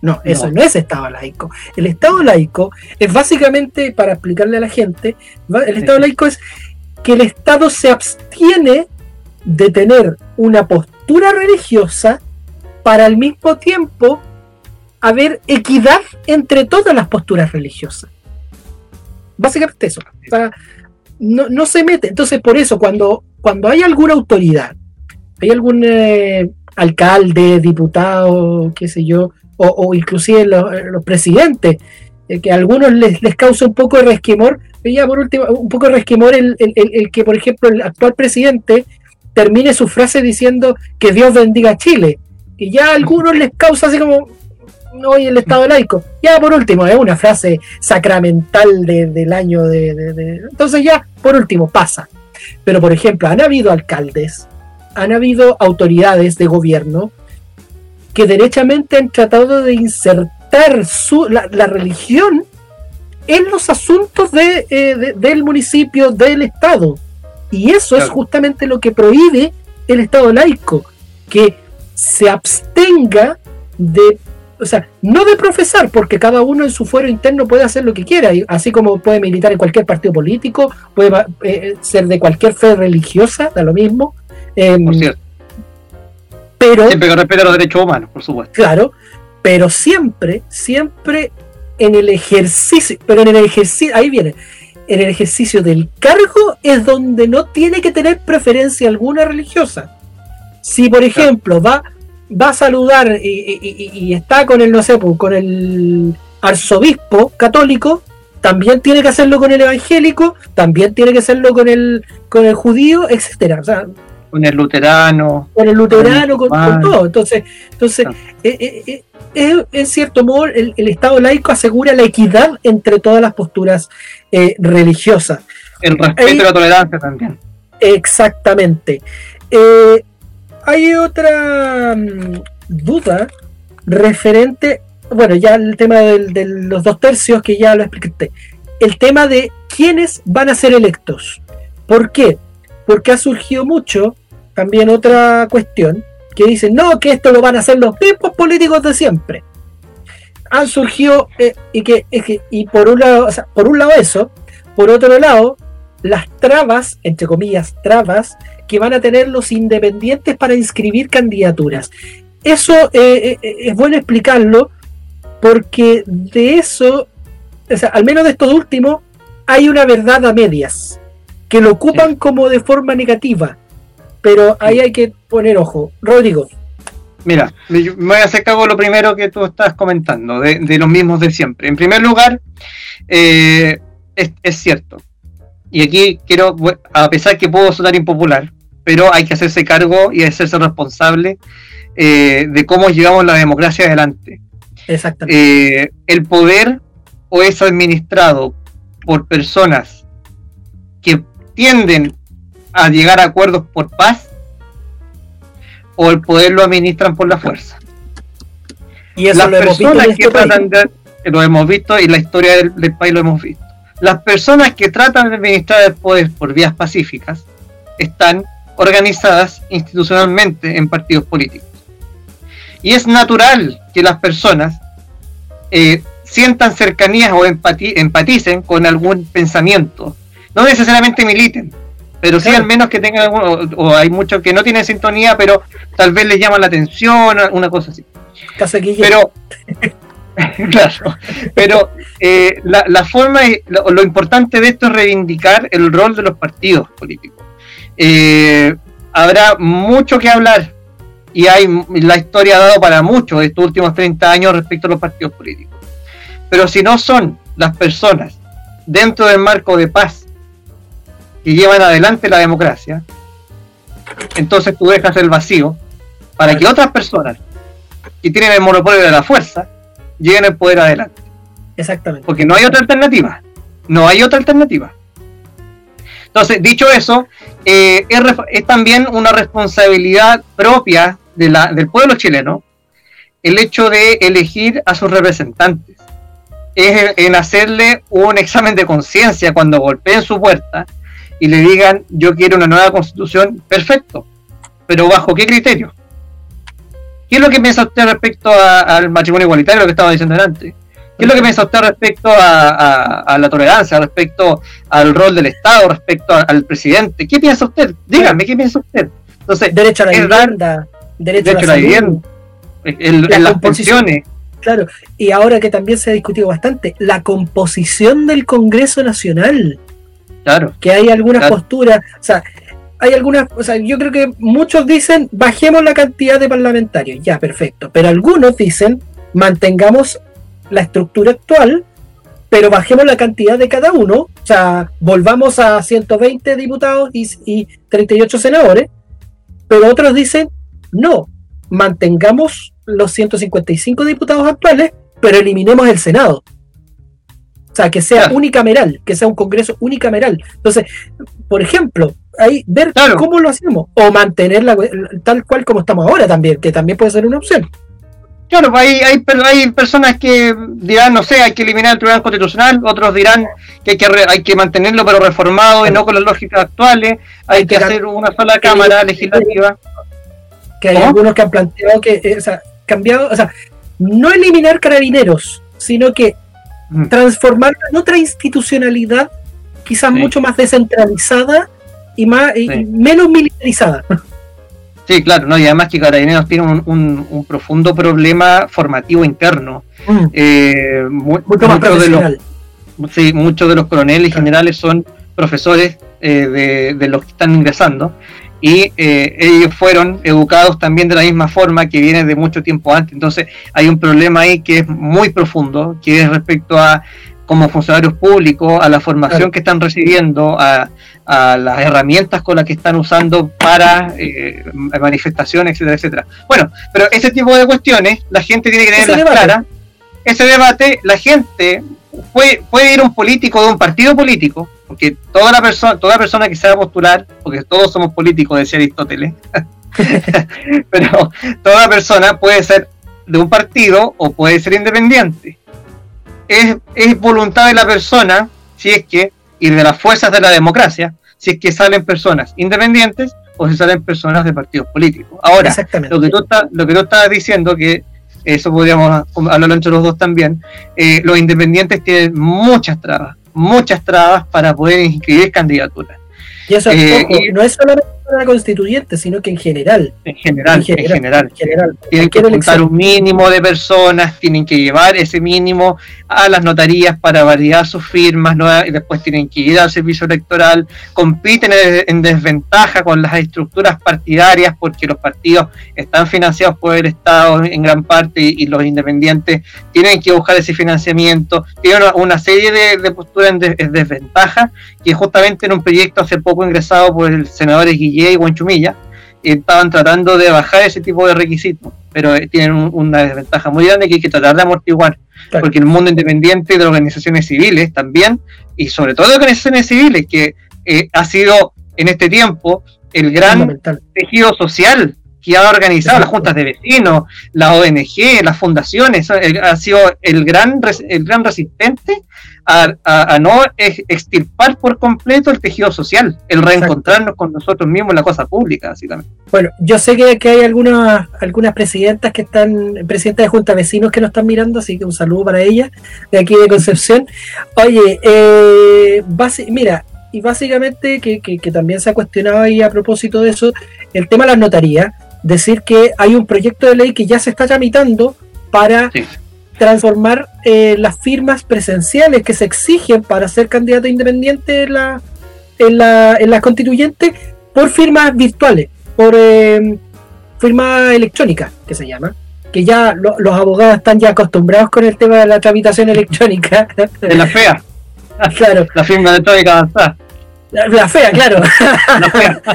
no, eso no. es Estado laico. El Estado laico es básicamente, para explicarle a la gente, el Estado laico es que el Estado se abstiene de tener una postura religiosa para al mismo tiempo haber equidad entre todas las posturas religiosas. Básicamente eso. No, se mete. Entonces, por eso, cuando, cuando hay alguna autoridad, hay algún eh, alcalde, diputado, qué sé yo, o, inclusive los, presidentes, eh, que a algunos les, les, causa un poco de resquemor, ya por último, un poco de resquemor el, el, que, por ejemplo, el actual presidente termine su frase diciendo que Dios bendiga a Chile. Y ya a algunos les causa así como, hoy el Estado laico. Ya por último, es una frase sacramental del año de, Entonces ya, por último, pasa. Pero por ejemplo, han habido alcaldes, han habido autoridades de gobierno que derechamente han tratado de insertar su, la, religión en los asuntos eh, del municipio, del Estado. Y eso es justamente lo que prohíbe el Estado laico, que se abstenga de o sea, no de profesar, porque cada uno en su fuero interno puede hacer lo que quiera, así como puede militar en cualquier partido político, puede eh, ser de cualquier fe religiosa, da lo mismo. Em, por cierto. Pero, siempre que respete los derechos humanos, por supuesto. Claro, pero siempre, siempre en el ejercicio, pero en el ejercicio, ahí viene, en el ejercicio del cargo es donde no tiene que tener preferencia alguna religiosa. Si, por ejemplo, va va a saludar y, está con el, no sé, pues, con el arzobispo católico, también tiene que hacerlo con el evangélico, también tiene que hacerlo con el, con el judío, etcétera. con el luterano. Con el luterano, con, todo. Entonces, entonces eh, eh, eh, en cierto modo, el, Estado laico asegura la equidad entre todas las posturas religiosas. El respeto y la tolerancia también. Exactamente hay otra mm, duda referente, bueno, ya el tema de los dos tercios que ya lo expliqué. El tema de quiénes van a ser electos. ¿Por qué? Porque ha surgido mucho también otra cuestión que dicen, no, que esto lo van a hacer los mismos políticos de siempre. Han surgido, eh, y que, que, y por un lado, por un lado eso, por otro lado, las trabas, entre comillas, trabas, que van a tener los independientes para inscribir candidaturas. Eso eh, eh, es bueno explicarlo porque de eso, o sea, al menos de estos últimos, hay una verdad a medias, que lo ocupan como de forma negativa, pero ahí hay que poner ojo. Rodrigo. Mira, me voy a hacer cargo lo primero que tú estás comentando, de, los mismos de siempre. En primer lugar, eh, es cierto, y aquí quiero, a pesar que puedo sonar impopular, pero hay que hacerse cargo y hacerse responsable eh, de cómo llevamos la democracia adelante. Exactamente. Eh, el poder o es administrado por personas que tienden a llegar a acuerdos por paz o el poder lo administran por la fuerza. Y eso Las lo hemos visto que tratan de, lo hemos visto y la historia del país lo hemos visto las personas que tratan de administrar el poder por vías pacíficas están organizadas institucionalmente en partidos políticos. Y es natural que las personas eh, sientan cercanías o empaticen con algún pensamiento. No necesariamente militen, pero sí al menos que tengan algún, o, hay muchos que no tienen sintonía, pero tal vez les llama la atención, una cosa así. Pero claro, pero eh, la, forma, lo, lo, importante de esto es reivindicar el rol de los partidos políticos. Eh, habrá mucho que hablar y hay la historia ha dado para mucho estos últimos 30 años respecto a los partidos políticos. Pero si no son las personas dentro del marco de paz que llevan adelante la democracia, entonces tú dejas el vacío para que otras personas que tienen el monopolio de la fuerza lleguen al poder adelante. Exactamente. Porque no hay otra alternativa. No hay otra alternativa. Entonces, dicho eso, eh, es, también una responsabilidad propia del pueblo chileno el hecho de elegir a sus representantes. Es en hacerle un examen de conciencia cuando golpeen su puerta y le digan, yo quiero una nueva constitución, perfecto, pero ¿bajo qué criterio? ¿Qué es lo que piensa usted respecto al matrimonio igualitario, lo que estaba diciendo antes? ¿Qué es lo que piensa usted respecto a, la tolerancia, respecto al rol del Estado, respecto al presidente? ¿Qué piensa usted? Dígame, ¿qué piensa usted? Entonces, derecho a la vivienda, derecho, a la, vivienda, en las pensiones. Claro, y ahora que también se ha discutido bastante, la composición del Congreso Nacional. Claro. Que hay algunas posturas, o sea, hay algunas, o sea, yo creo que muchos dicen bajemos la cantidad de parlamentarios, ya, perfecto, pero algunos dicen mantengamos la estructura actual, pero bajemos la cantidad de cada uno, o sea, volvamos a 120 diputados y, y 38 senadores, pero otros dicen no, mantengamos los 155 diputados actuales, pero eliminemos el Senado. O sea, que sea unicameral, que sea un Congreso unicameral. Entonces, por ejemplo, ahí ver cómo lo hacemos, o mantenerla tal cual como estamos ahora también, que también puede ser una opción. Claro, pues hay, hay, hay personas que dirán, no sé, hay que eliminar el Tribunal Constitucional, otros dirán que hay que, hay que mantenerlo pero reformado y no con las lógicas actuales, hay, que, hacer una sola Cámara Legislativa. Que hay algunos que han planteado que, eh, o sea, cambiado, o sea, no eliminar carabineros, sino que transformar en otra institucionalidad quizás mucho más descentralizada y más menos militarizada. Sí, claro, no, y además que Carabineros tiene un, un, profundo problema formativo interno. Mm. Eh, mucho más de los, sí, muchos de los coroneles y generales son profesores eh, de, de, los que están ingresando y eh, ellos fueron educados también de la misma forma que viene de mucho tiempo antes. Entonces hay un problema ahí que es muy profundo, que es respecto a como funcionarios públicos, a la formación que están recibiendo, a, las herramientas con las que están usando para eh, manifestaciones, etcétera, etcétera. Bueno, pero ese tipo de cuestiones la gente tiene que tenerlas claras. Ese debate, la gente puede, puede ir un político de un partido político, porque toda la persona, toda persona que se va a postular, porque todos somos políticos, decía Aristóteles, pero toda persona puede ser de un partido o puede ser independiente. Es, es voluntad de la persona, si es que, y de las fuerzas de la democracia, si es que salen personas independientes o si salen personas de partidos políticos. Ahora, lo que, tú está, lo que tú estabas diciendo, que eso podríamos hablarlo entre los dos también, eh, los independientes tienen muchas trabas, muchas trabas para poder inscribir candidaturas. Y eso eh, no es solamente para constituyente, sino que en general. En general, en general. Tienen que contar un mínimo de personas, tienen que llevar ese mínimo a las notarías para validar sus firmas, y después tienen que ir al servicio electoral, compiten en desventaja con las estructuras partidarias porque los partidos están financiados por el Estado en gran parte y, los independientes tienen que buscar ese financiamiento, tienen una, serie de, posturas en, desventaja que justamente en un proyecto hace poco ingresado por el senador Y Guanchumilla estaban tratando de bajar ese tipo de requisitos, pero eh, tienen una desventaja muy grande que hay que tratar de amortiguar, porque el mundo independiente de organizaciones civiles también, y sobre todo de organizaciones civiles, que eh, ha sido en este tiempo el gran tejido social que ha organizado las juntas de vecinos, la ONG, las fundaciones, ha sido el gran, el gran resistente a, no extirpar por completo el tejido social, el reencontrarnos con nosotros mismos en la cosa pública, básicamente. Bueno, yo sé que, que hay algunas, algunas presidentas que están, presidentas de junta de vecinos que nos están mirando, así que un saludo para ellas, de aquí de Concepción. Oye, eh, mira, y básicamente que, que, también se ha cuestionado ahí a propósito de eso, el tema de las notarías, decir que hay un proyecto de ley que ya se está tramitando para transformar eh, las firmas presenciales que se exigen para ser candidato independiente en la, en la, en la constituyente por firmas virtuales, por eh, firma electrónica, que se llama. Que ya los abogados están ya acostumbrados con el tema de la tramitación electrónica. De la fea. claro. La firma electrónica avanzada. La, fea, claro. La fea.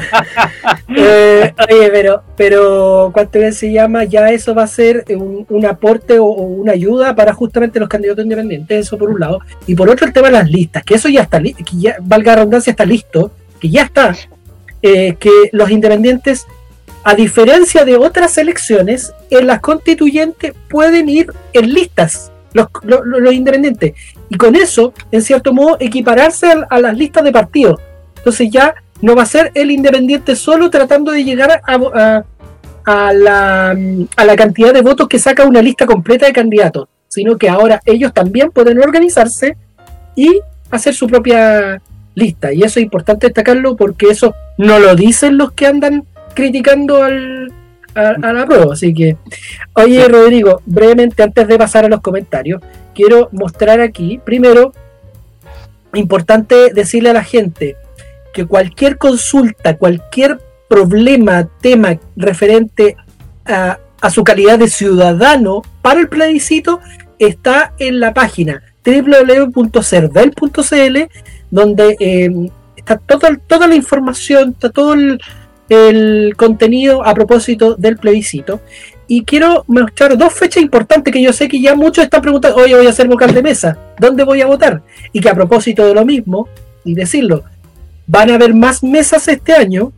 Eh, oye, pero, pero ¿cuánto se llama? Ya eso va a ser un, aporte o, una ayuda para justamente los candidatos independientes, eso por un lado. Y por otro el tema de las listas, que eso ya está, que ya, valga la redundancia, está listo, que ya está. Eh, que los independientes, a diferencia de otras elecciones, en las constituyentes pueden ir en listas. Los, los, independientes. Y con eso, en cierto modo, equipararse a las listas de partidos entonces ya no va a ser el independiente solo tratando de llegar a, a, la, a la cantidad de votos que saca una lista completa de candidatos, sino que ahora ellos también pueden organizarse y hacer su propia lista. Y eso es importante destacarlo porque eso no lo dicen los que andan criticando al, a, la prueba. Así que, oye Rodrigo, brevemente antes de pasar a los comentarios, quiero mostrar aquí, primero, importante decirle a la gente, que cualquier consulta, cualquier problema, tema referente a, su calidad de ciudadano para el plebiscito está en la página www.cerdel.cl donde em, está toda, toda la información, está todo el, contenido a propósito del plebiscito. Y quiero mostrar dos fechas importantes que yo sé que ya muchos están preguntando, oye, voy a ser vocal de mesa, ¿dónde voy a votar? Y que a propósito de lo mismo, y decirlo, van a haber más mesas este año,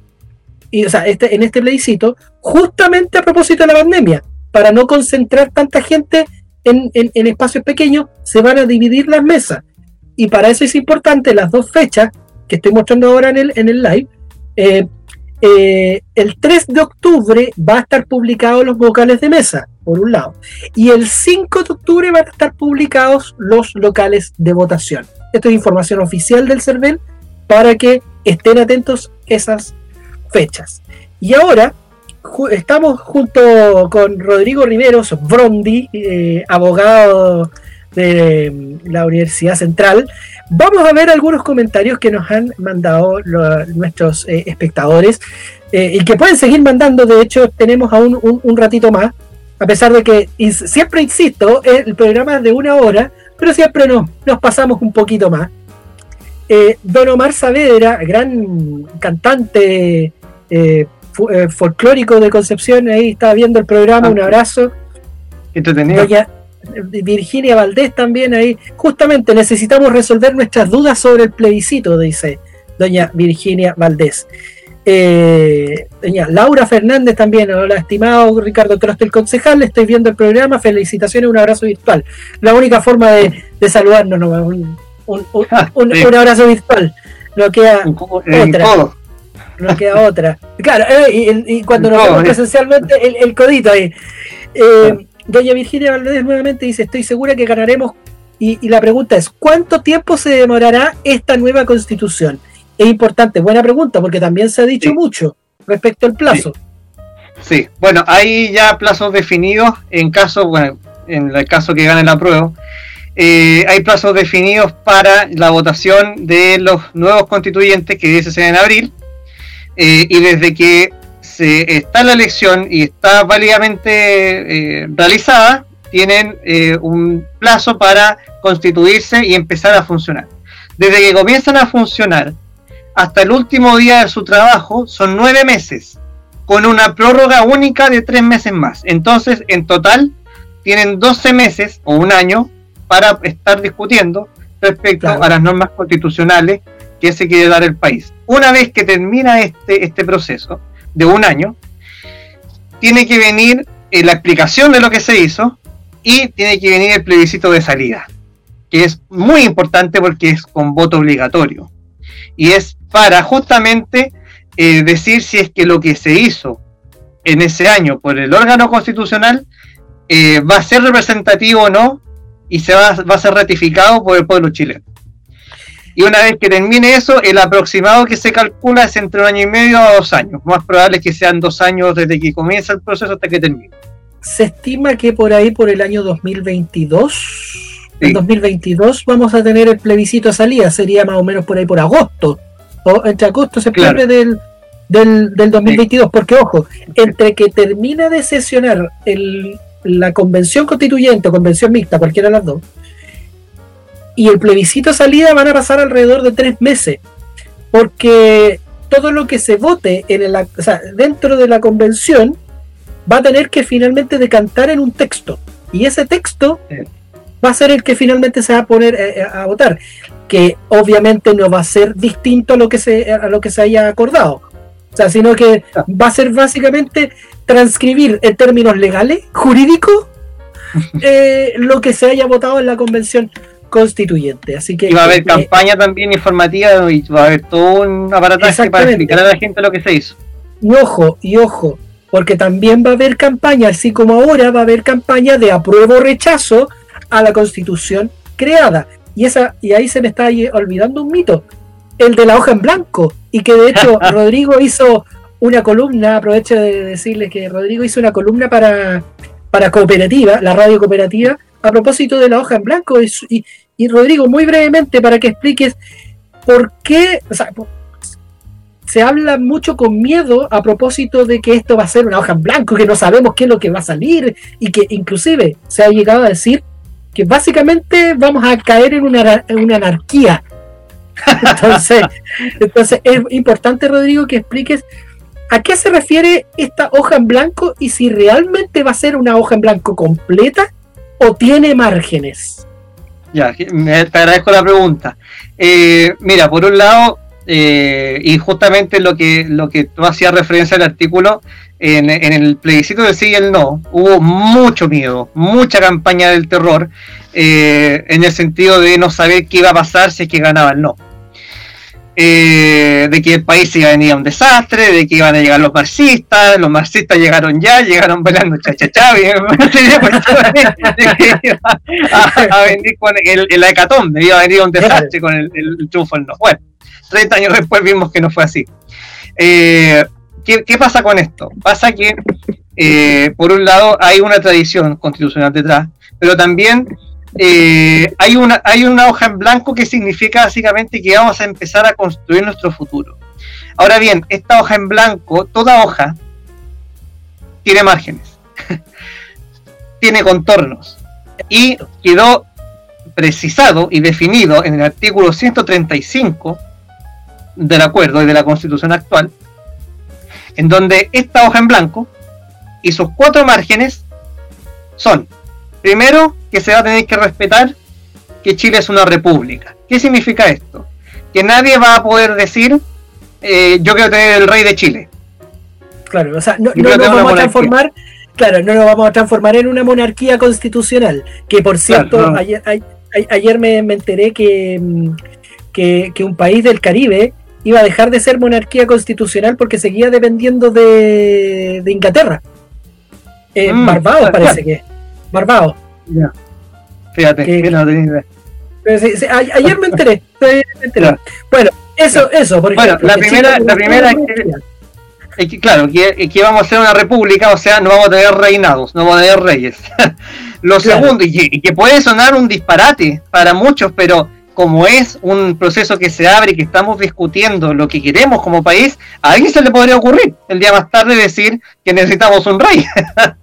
y, o sea, este, en este plebiscito, justamente a propósito de la pandemia, para no concentrar tanta gente en, espacios pequeños, se van a dividir las mesas. Y para eso es importante las dos fechas que estoy mostrando ahora en el, en el live. Eh, eh, el 3 de octubre va a estar publicados los vocales de mesa, por un lado. Y el 5 de octubre van a estar publicados los locales de votación. Esto es información oficial del CERVEL para que estén atentos esas fechas. Y ahora estamos junto con Rodrigo Riveros Brondi, eh, abogado de la Universidad Central. Vamos a ver algunos comentarios que nos han mandado nuestros eh, espectadores eh, y que pueden seguir mandando. De hecho, tenemos aún un, ratito más, a pesar de que siempre insisto, el programa es de una hora, pero siempre nos pasamos un poquito más. Eh, Don Omar Saavedra, gran cantante eh, eh, folclórico de Concepción, ahí está viendo el programa, un abrazo. Entretenido. Virginia Valdés también ahí. Justamente necesitamos resolver nuestras dudas sobre el plebiscito, dice doña Virginia Valdés. doña Laura Fernández también, hola estimado Ricardo Troste, el concejal, estoy viendo el programa, felicitaciones, un abrazo virtual. La única forma de, saludarnos, no, Ah, un, abrazo virtual. No queda otra. No queda otra. Claro, eh, y, cuando nos vemos presencialmente, el, codito ahí. Eh, doña Virginia Valdés nuevamente dice: Estoy segura que ganaremos. Y, la pregunta es: ¿cuánto tiempo se demorará esta nueva constitución? Es importante, buena pregunta, porque también se ha dicho mucho respecto al plazo. Sí. bueno, hay ya plazos definidos en caso, bueno, en el caso que gane la prueba. Eh, hay plazos definidos para la votación de los nuevos constituyentes que dice ser en abril. Eh, y desde que se está la elección y está válidamente eh, realizada, tienen un plazo para constituirse y empezar a funcionar. Desde que comienzan a funcionar hasta el último día de su trabajo son nueve meses, con una prórroga única de tres meses más. Entonces, en total, tienen 12 meses o un año para estar discutiendo respecto a las normas constitucionales que se quiere dar el país. Una vez que termina este, este proceso de un año, tiene que venir eh, la explicación de lo que se hizo y tiene que venir el plebiscito de salida, que es muy importante porque es con voto obligatorio. Y es para justamente eh, decir si es que lo que se hizo en ese año por el órgano constitucional eh, va a ser representativo o no y se va, a ser ratificado por el pueblo chileno. Y una vez que termine eso, el aproximado que se calcula es entre un año y medio a dos años. Más probable es que sean dos años desde que comienza el proceso hasta que termine. se estima que por ahí, por el año 2022, en 2022 vamos a tener el plebiscito de salida, sería más o menos por ahí por agosto, o entre agosto y septiembre del, del, 2022, porque ojo, entre que termina de sesionar el, la convención constituyente o convención mixta, cualquiera de las dos, y el plebiscito de salida van a pasar alrededor de tres meses, porque todo lo que se vote en el, dentro de la convención va a tener que finalmente decantar en un texto. Y ese texto va a ser el que finalmente se va a poner eh, eh, a votar. Que obviamente no va a ser distinto a lo que se, a lo que se haya acordado. O sea, sino que va a ser básicamente transcribir en términos legales, jurídicos, eh, lo que se haya votado en la convención constituyente. Así que, y va a haber campaña también informativa y va a haber todo un aparataje para explicar a la gente lo que se hizo. Y ojo, y ojo, porque también va a haber campaña, así como ahora va a haber campaña de apruebo o rechazo a la constitución creada. Y, esa, y ahí se me está olvidando un mito, el de la hoja en blanco, y que de hecho Rodrigo hizo una columna, aprovecho de decirles que Rodrigo hizo una columna para, para cooperativa, la radio cooperativa, a propósito de la hoja en blanco. Y, y, Rodrigo, muy brevemente, para que expliques por qué, se habla mucho con miedo a propósito de que esto va a ser una hoja en blanco, que no sabemos qué es lo que va a salir y que inclusive se ha llegado a decir que básicamente vamos a caer en una, anarquía. Entonces, entonces es importante, Rodrigo, que expliques a qué se refiere esta hoja en blanco y si realmente va a ser una hoja en blanco completa o tiene márgenes. Ya, te agradezco la pregunta. Eh, mira, por un lado, eh, y justamente lo que, lo que tú hacías referencia al artículo, en, el plebiscito de sí y el no, hubo mucho miedo, mucha campaña del terror, eh, en el sentido de no saber qué iba a pasar si es que ganaba el no. Eh, de que el país iba a venir a un desastre, de que iban a llegar los marxistas, los marxistas llegaron ya, llegaron bailando cha cha cha, a, venir con el, el hecatombe, iba a venir a un desastre con el, el, triunfo no. Bueno, 30 años después vimos que no fue así. Eh, ¿qué, pasa con esto? Pasa que, eh, por un lado, hay una tradición constitucional detrás, pero también eh, hay, una, hay una hoja en blanco que significa básicamente que vamos a empezar a construir nuestro futuro. Ahora bien, esta hoja en blanco, toda hoja, tiene márgenes, tiene contornos, y quedó precisado y definido en el artículo 135 del acuerdo y de la constitución actual, en donde esta hoja en blanco y sus cuatro márgenes son, primero, que se va a tener que respetar que Chile es una república. ¿Qué significa esto? Que nadie va a poder decir, eh, yo quiero tener el rey de Chile. Claro, o sea, no, nos vamos a transformar, claro, no nos vamos a transformar en una monarquía constitucional, que por cierto, ayer, ayer, me, enteré que, mm, que, que un país del Caribe iba a dejar de ser monarquía constitucional porque seguía dependiendo de, Inglaterra. Eh, mm, Barbados parece que. Barbados. Ya. Fíjate, que, no tenía ayer me enteré. Bueno, eso, eso. Por bueno, la primera, la primera es que, claro, que, que, vamos a ser una república, o sea, no vamos a tener reinados, no vamos a tener reyes. Lo segundo, y que puede sonar un disparate para muchos, pero como es un proceso que se abre y que estamos discutiendo lo que queremos como país, a alguien se le podría ocurrir el día más tarde decir que necesitamos un rey.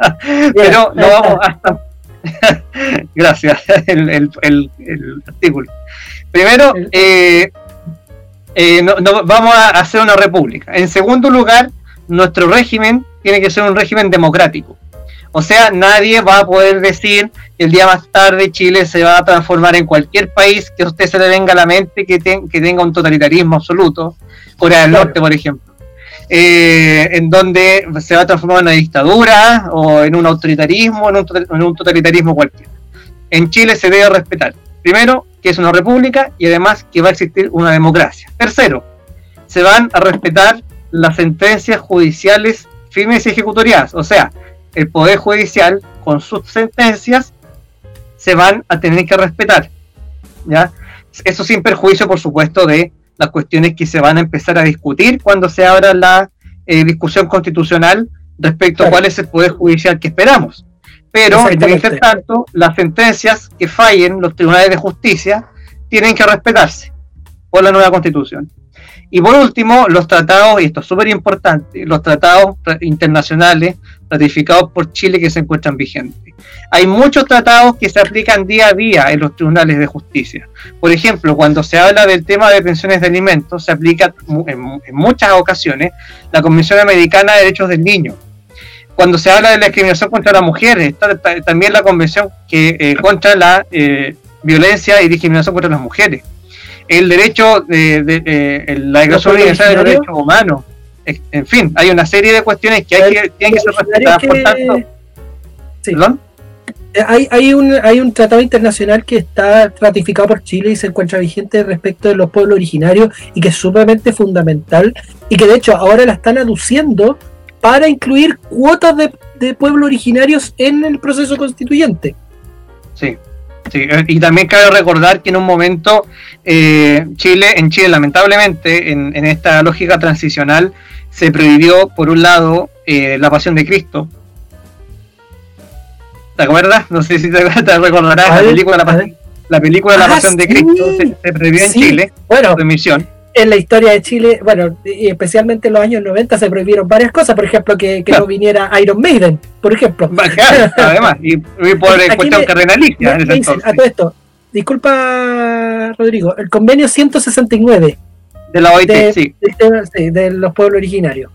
Pero no vamos hasta... Gracias, el, artículo. Primero, eh, eh, no, vamos a hacer una república. En segundo lugar, nuestro régimen tiene que ser un régimen democrático. O sea, nadie va a poder decir que el día más tarde Chile se va a transformar en cualquier país que a usted se le venga a la mente que, que tenga un totalitarismo absoluto, Corea del Norte, por ejemplo, eh, en donde se va a transformar en una dictadura o en un autoritarismo, en un, en un totalitarismo cualquiera. En Chile se debe respetar, primero, que es una república y además que va a existir una democracia. Tercero, se van a respetar las sentencias judiciales firmes y ejecutoriadas, o sea, el Poder Judicial, con sus sentencias, se van a tener que respetar. ¿ya? Eso sin perjuicio, por supuesto, de las cuestiones que se van a empezar a discutir cuando se abra la eh, discusión constitucional respecto a cuál es el Poder Judicial que esperamos. Pero, mientras tanto, las sentencias que fallen los tribunales de justicia tienen que respetarse por la nueva constitución. Y por último, los tratados, y esto es súper importante, los tratados internacionales ratificados por Chile que se encuentran vigentes. Hay muchos tratados que se aplican día a día en los tribunales de justicia. Por ejemplo, cuando se habla del tema de pensiones de alimentos, se aplica en, muchas ocasiones la Convención Americana de Derechos del Niño. Cuando se habla de la discriminación contra las mujeres, está también la Convención que, eh, contra la eh, violencia y discriminación contra las mujeres el derecho de, de, la Declaración Universal de los Derechos Humanos. En fin, hay una serie de cuestiones que, hay que tienen que ser respetadas. Por tanto, sí. Eh, hay, hay, un, hay un tratado internacional que está ratificado por Chile y se encuentra vigente respecto de los pueblos originarios y que es sumamente fundamental y que de hecho ahora la están aduciendo para incluir cuotas de, de pueblos originarios en el proceso constituyente. Sí, eh, y también cabe recordar que en un momento eh, Chile, en Chile lamentablemente, en, esta lógica transicional, se prohibió, por un lado, eh, la pasión de Cristo. ¿Te acuerdas? No sé si te, recordarás la película, la, película La ah, Pasión de Cristo se, prohibió en Chile, bueno, su emisión en la historia de Chile, bueno, y especialmente en los años 90 se prohibieron varias cosas, por ejemplo, que, no viniera Iron Maiden, por ejemplo. además, y, por cuestión cardenalicia en ese entonces. A todo esto, disculpa, Rodrigo, el convenio 169 de la OIT, de, sí. De, los pueblos originarios.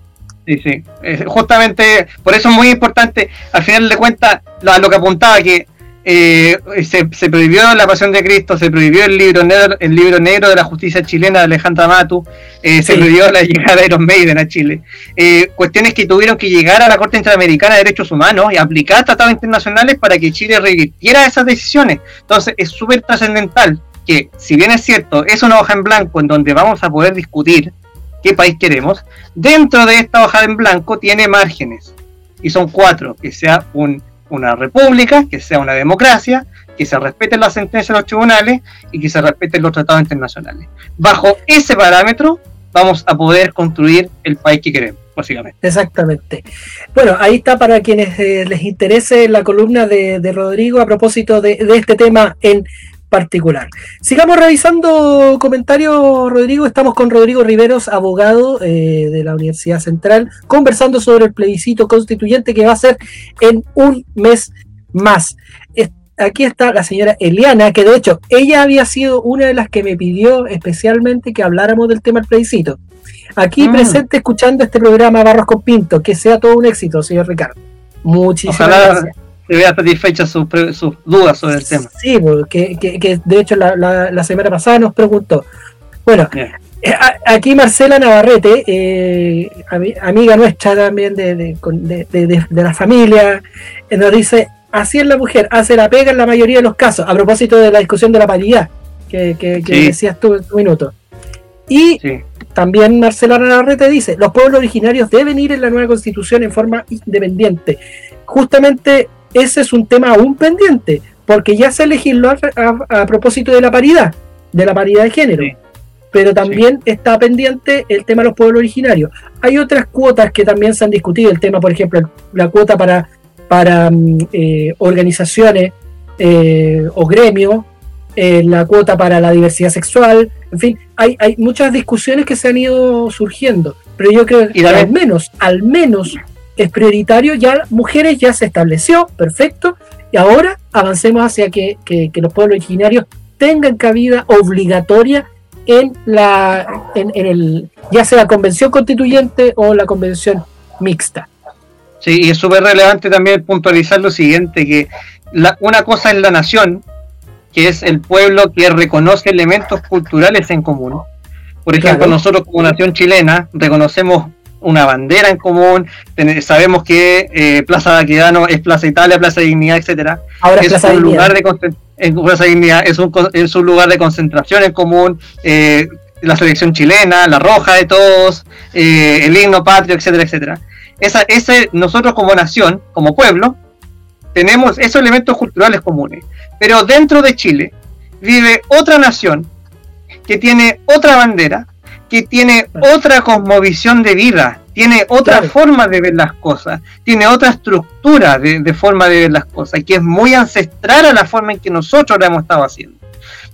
Sí, sí. justamente, por eso es muy importante, al final de cuentas, lo que apuntaba, que eh, se, prohibió la pasión de Cristo, se prohibió el libro negro, el libro negro de la justicia chilena de Alejandra Matu, eh, se prohibió la llegada de Iron Maiden a Chile. Eh, cuestiones que tuvieron que llegar a la Corte Interamericana de Derechos Humanos y aplicar tratados internacionales para que Chile revirtiera esas decisiones. Entonces es súper trascendental que, si bien es cierto, es una hoja en blanco en donde vamos a poder discutir qué país queremos, dentro de esta hoja en blanco tiene márgenes. Y son cuatro, que sea un una república, que sea una democracia, que se respeten las sentencias de los tribunales y que se respeten los tratados internacionales. Bajo ese parámetro vamos a poder construir el país que queremos, básicamente. Exactamente. Bueno, ahí está para quienes eh, les interese la columna de, Rodrigo a propósito de, de, este tema en particular. Sigamos revisando comentarios, Rodrigo. Estamos con Rodrigo Riveros, abogado eh, de la Universidad Central, conversando sobre el plebiscito constituyente que va a ser en un mes más. Aquí está la señora Eliana, que de hecho ella había sido una de las que me pidió especialmente que habláramos del tema del plebiscito. Aquí mm. presente escuchando este programa Barros con Pinto, que sea todo un éxito, señor Ricardo. Muchísimas gracias se vea satisfecha sus, dudas sobre el tema. Sí, porque que, de hecho la, semana pasada nos preguntó. Bueno, eh, aquí Marcela Navarrete, eh, amiga nuestra también de, de, la familia, eh, nos dice, así es la mujer, hace la pega en la mayoría de los casos, a propósito de la discusión de la paridad que, decías tú en tu minuto. Y también Marcela Navarrete dice, los pueblos originarios deben ir en la nueva constitución en forma independiente. Justamente ese es un tema aún pendiente, porque ya se legisló a, propósito de la paridad, de la paridad de género. Pero también está pendiente el tema de los pueblos originarios. Hay otras cuotas que también se han discutido, el tema, por ejemplo, la cuota para, para mm, eh, organizaciones eh, o gremios, eh, la cuota para la diversidad sexual, en fin, hay, hay muchas discusiones que se han ido surgiendo, pero yo creo que al menos, al menos es prioritario, ya mujeres ya se estableció, perfecto, y ahora avancemos hacia que, los pueblos originarios tengan cabida obligatoria en la en, el ya sea convención constituyente o la convención mixta. Sí, y es súper relevante también puntualizar lo siguiente, que la, una cosa es la nación, que es el pueblo que reconoce elementos culturales en común. Por ejemplo, nosotros como nación chilena reconocemos una bandera en común, sabemos que eh, Plaza Baquedano es Plaza Italia, Plaza Dignidad, etcétera. Ahora es un lugar de Plaza Dignidad es un, es un lugar de concentración en común, eh, la selección chilena, la roja de todos, eh, el himno patrio, etcétera, etcétera. Esa, ese, nosotros como nación, como pueblo, tenemos esos elementos culturales comunes. Pero dentro de Chile vive otra nación que tiene otra bandera, que tiene otra cosmovisión de vida, tiene otra forma de ver las cosas, tiene otra estructura de, forma de ver las cosas, que es muy ancestral a la forma en que nosotros lo hemos estado haciendo.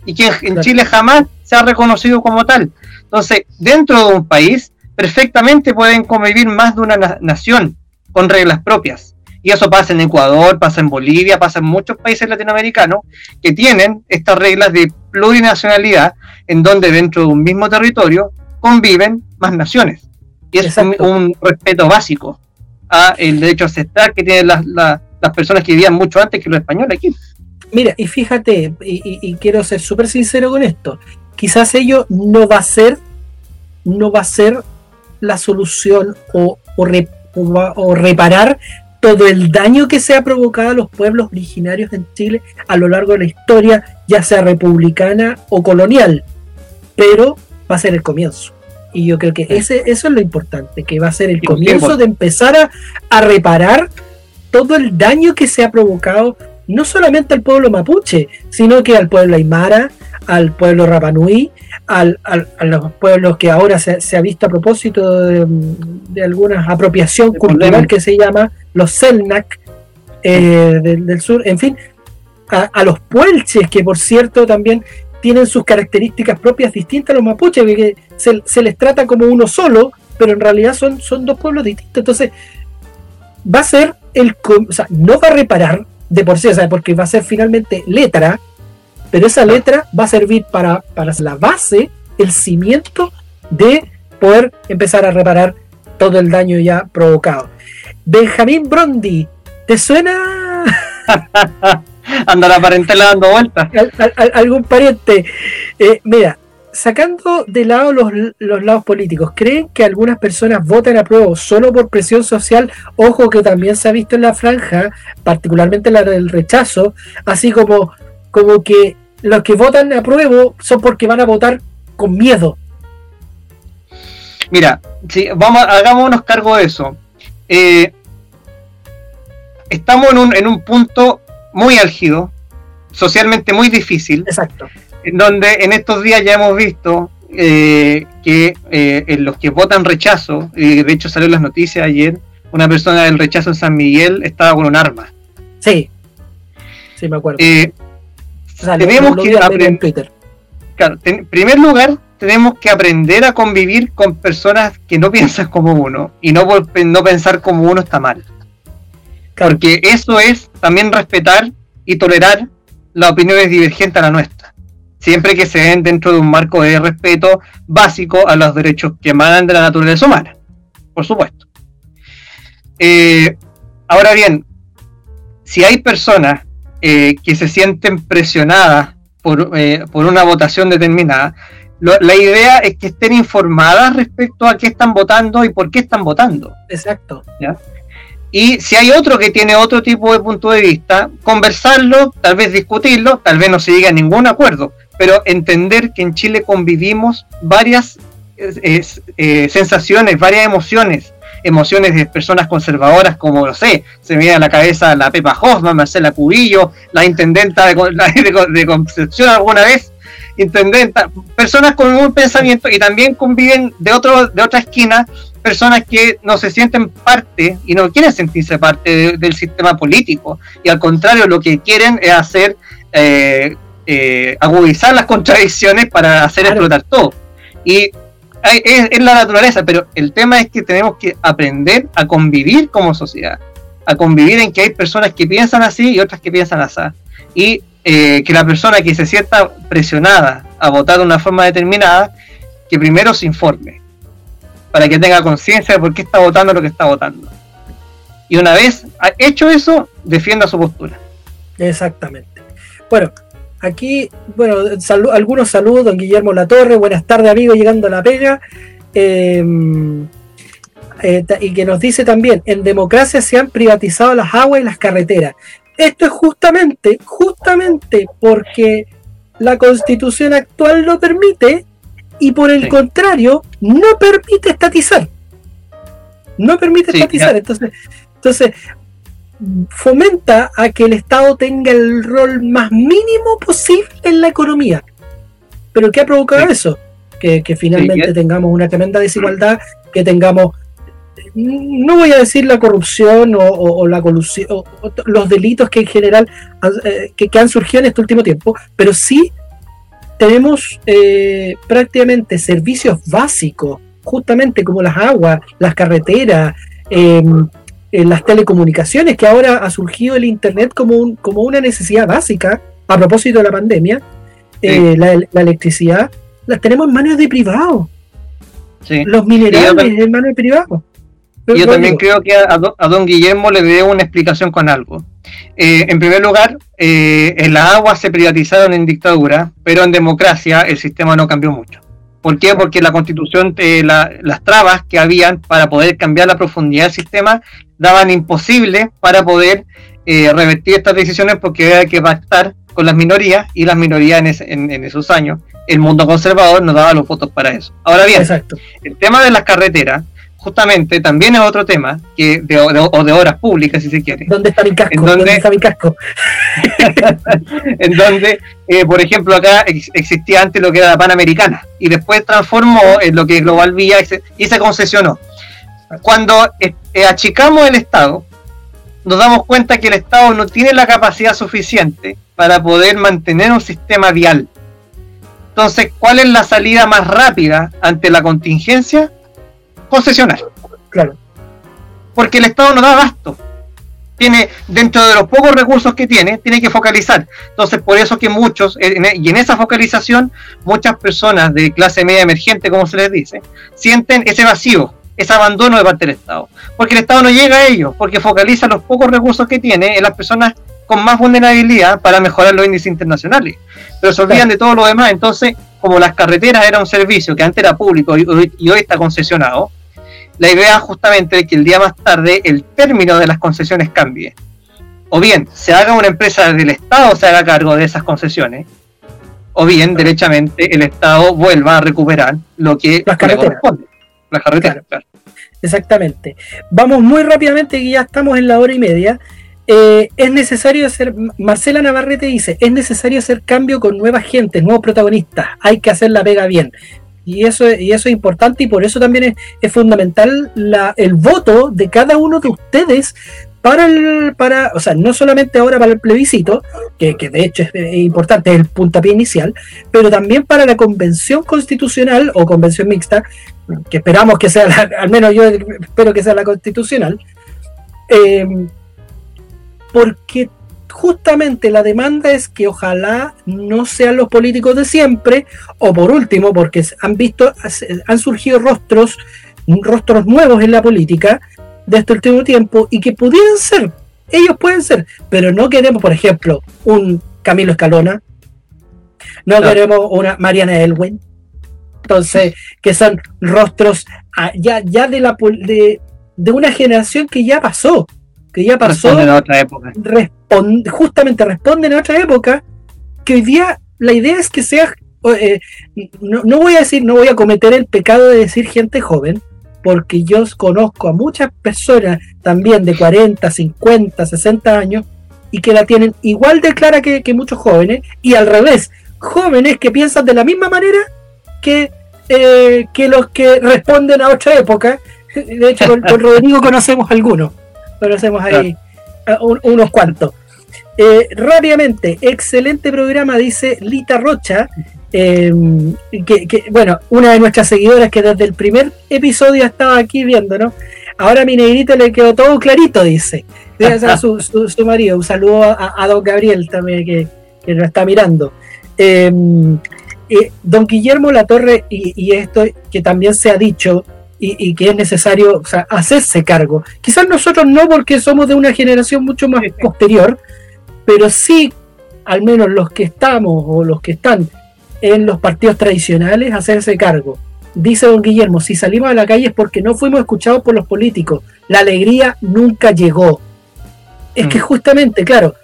Y que en, Chile jamás se ha reconocido como tal. Entonces, dentro de un país, perfectamente pueden convivir más de una nación con reglas propias. Y eso pasa en Ecuador, pasa en Bolivia, pasa en muchos países latinoamericanos que tienen estas reglas de plurinacionalidad en donde dentro de un mismo territorio conviven más naciones. Y es un, respeto básico a el derecho ancestral que tienen las, las, personas que vivían mucho antes que los españoles aquí. Mira, y fíjate, y, quiero ser súper sincero con esto, quizás ello no va a ser, no va a ser la solución o, o reparar todo el daño que se ha provocado a los pueblos originarios en Chile a lo largo de la historia, ya sea republicana o colonial, pero va a ser el comienzo. Y yo creo que ese, eso es lo importante, que va a ser el comienzo de empezar a, reparar todo el daño que se ha provocado, no solamente al pueblo mapuche, sino que al pueblo aymara, al pueblo rapanui, al, a los pueblos que ahora se, ha visto a propósito de, de alguna apropiación cultural que se llama los Selnak eh, del, sur, en fin, a, a, los puelches, que por cierto también tienen sus características propias distintas a los mapuches, que se, les trata como uno solo, pero en realidad son, son dos pueblos distintos. Entonces, va a ser el. O sea, no va a reparar de por sí, o sea, porque va a ser finalmente letra, pero esa letra va a servir para, para la base, el cimiento de poder empezar a reparar todo el daño ya provocado. Benjamín Brondi, ¿te suena? Anda la parentela dando vueltas. algún pariente. Eh, mira, sacando de lado los, lados políticos, ¿creen que algunas personas votan a prueba solo por presión social? Ojo que también se ha visto en la franja, particularmente la del rechazo, así como, como que los que votan a prueba son porque van a votar con miedo. Mira, si vamos, hagámonos cargo de eso. Eh, estamos en un, en un punto muy álgido, socialmente muy difícil. Exacto. En donde en estos días ya hemos visto eh, que eh, en los que votan rechazo, y de hecho salió en las noticias ayer, una persona del rechazo en San Miguel estaba con un arma. Sí, sí, me acuerdo. Eh, tenemos que aprender. Claro, en primer lugar, tenemos que aprender a convivir con personas que no piensan como uno y no, no pensar como uno está mal. Porque eso es también respetar y tolerar las opiniones divergentes a la nuestra. Siempre que se den dentro de un marco de respeto básico a los derechos que emanan de la naturaleza humana. Por supuesto. Eh, ahora bien, si hay personas eh, que se sienten presionadas por, eh, por una votación determinada, la idea es que estén informadas respecto a qué están votando y por qué están votando. Exacto. ¿ya? Y si hay otro que tiene otro tipo de punto de vista, conversarlo, tal vez discutirlo, tal vez no se llegue a ningún acuerdo, pero entender que en Chile convivimos varias eh, sensaciones, varias emociones, emociones de personas conservadoras como, lo sé, se me viene a la cabeza la Pepa Hoffman, Marcela Cubillo, la intendenta de, de Concepción alguna vez, intendenta, personas con un pensamiento y también conviven de, otro, de otra esquina personas que no se sienten parte y no quieren sentirse parte del sistema político. Y al contrario lo que quieren es hacer eh, eh, agudizar las contradicciones para hacer explotar todo. Y es, la naturaleza pero el tema es que tenemos que aprender a convivir como sociedad a convivir en que hay personas que piensan así y otras que piensan así y eh, que la persona que se sienta presionada a votar de una forma determinada que primero se informe para que tenga conciencia de por qué está votando lo que está votando. Y una vez hecho eso, defienda su postura. Exactamente. Bueno, aquí, bueno, algunos saludos, don Guillermo Latorre, buenas tardes amigos, llegando a la pega. Em, eh, y que nos dice también, en democracia se han privatizado las aguas y las carreteras. Esto es justamente, justamente porque la constitución actual lo permite y por el contrario, no permite estatizar. No permite estatizar. Entonces, entonces, fomenta a que el Estado tenga el rol más mínimo posible en la economía. ¿Pero qué ha provocado eso? Que, finalmente tengamos una tremenda desigualdad, que tengamos no voy a decir la corrupción o, la colusión, o, los delitos que en general eh, que, han surgido en este último tiempo, pero sí tenemos eh, prácticamente servicios básicos, justamente como las aguas, las carreteras, em, eh, las telecomunicaciones, que ahora ha surgido el Internet como, un, como una necesidad básica a propósito de la pandemia, la, electricidad, las tenemos en manos de privados. Los minerales en manos de privados. Yo también creo que a, don Guillermo le debo una explicación con algo. Eh, en primer lugar, eh, en la agua se privatizaron en dictadura, pero en democracia el sistema no cambió mucho. ¿Por qué? Porque la constitución, eh, las trabas que habían para poder cambiar la profundidad del sistema daban imposible para poder revertir estas decisiones porque había que pactar con las minorías y las minorías en, en, esos años, el mundo conservador no daba los votos para eso. Ahora bien, el tema de las carreteras justamente también es otro tema que de, o de horas públicas si se quiere ¿dónde está mi casco? ¿En ¿Dónde está mi casco? en donde eh, por ejemplo acá existía antes lo que era la Panamericana y después transformó en lo que Global Vía y se concesionó cuando eh, eh, achicamos el Estado nos damos cuenta que el Estado no tiene la capacidad suficiente para poder mantener un sistema vial entonces ¿cuál es la salida más rápida ante la contingencia? Concesionar. Claro. Porque el Estado no da gasto. Tiene, dentro de los pocos recursos que tiene, tiene que focalizar. Entonces, por eso que muchos, y en esa focalización, muchas personas de clase media emergente, como se les dice, sienten ese vacío, ese abandono de parte del Estado. Porque el Estado no llega a ellos, porque focaliza los pocos recursos que tiene en las personas con más vulnerabilidad para mejorar los índices internacionales. Pero se olvidan de todo lo demás. Entonces, como las carreteras era un servicio que antes era público y hoy está concesionado, la idea justamente de que el día más tarde el término de las concesiones cambie. O bien se haga una empresa del Estado se haga cargo de esas concesiones, o bien derechamente el Estado vuelva a recuperar lo que las carreteras. Las carreteras, Exactamente. Vamos muy rápidamente, que ya estamos en la hora y media. Eh, es necesario hacer, Marcela Navarrete dice, es necesario hacer cambio con nuevas gentes, nuevos protagonistas, hay que hacer la pega bien. Y eso, y eso es importante y por eso también es, fundamental la, el voto de cada uno de ustedes para el, para, o sea, no solamente ahora para el plebiscito, que, de hecho es, importante, es el puntapié inicial, pero también para la convención constitucional o convención mixta, que esperamos que sea, al menos yo espero que sea la constitucional, eh, porque justamente la demanda es que ojalá no sean los políticos de siempre, o por último, porque han visto, han surgido rostros, rostros nuevos en la política de este último tiempo y que pudieran ser, ellos pueden ser, pero no queremos, por ejemplo, un Camilo Escalona, no, queremos una Mariana Elwin, entonces, que son rostros ah, ya, ya de, la, de, de una generación que ya pasó, que ya pasó. Responden a otra época. justamente responden a otra época, que hoy día la idea es que sea, eh, no, no, voy a decir, no voy a cometer el pecado de decir gente joven, porque yo conozco a muchas personas también de 40, 50, 60 años, y que la tienen igual de clara que, muchos jóvenes, y al revés, jóvenes que piensan de la misma manera que, eh, que los que responden a otra época. De hecho, con Rodrigo conocemos algunos hacemos ahí unos cuantos. Eh, rápidamente, excelente programa, dice Lita Rocha. Em, que, bueno, una de nuestras seguidoras que desde el primer episodio estaba aquí viéndonos. Ahora a mi negrito le quedó todo clarito, dice. Debe su, su, marido. Un saludo a, don Gabriel también que, que nos está mirando. Em, eh, don Guillermo Latorre, y, y esto que también se ha dicho, y, que es necesario hacerse cargo. Quizás nosotros no porque somos de una generación mucho más posterior, pero sí, al menos los que estamos o los que están en los partidos tradicionales, hacerse cargo. Dice don Guillermo, si salimos a la calle es porque no fuimos escuchados por los políticos. La alegría nunca llegó. Es que mm. justamente, claro,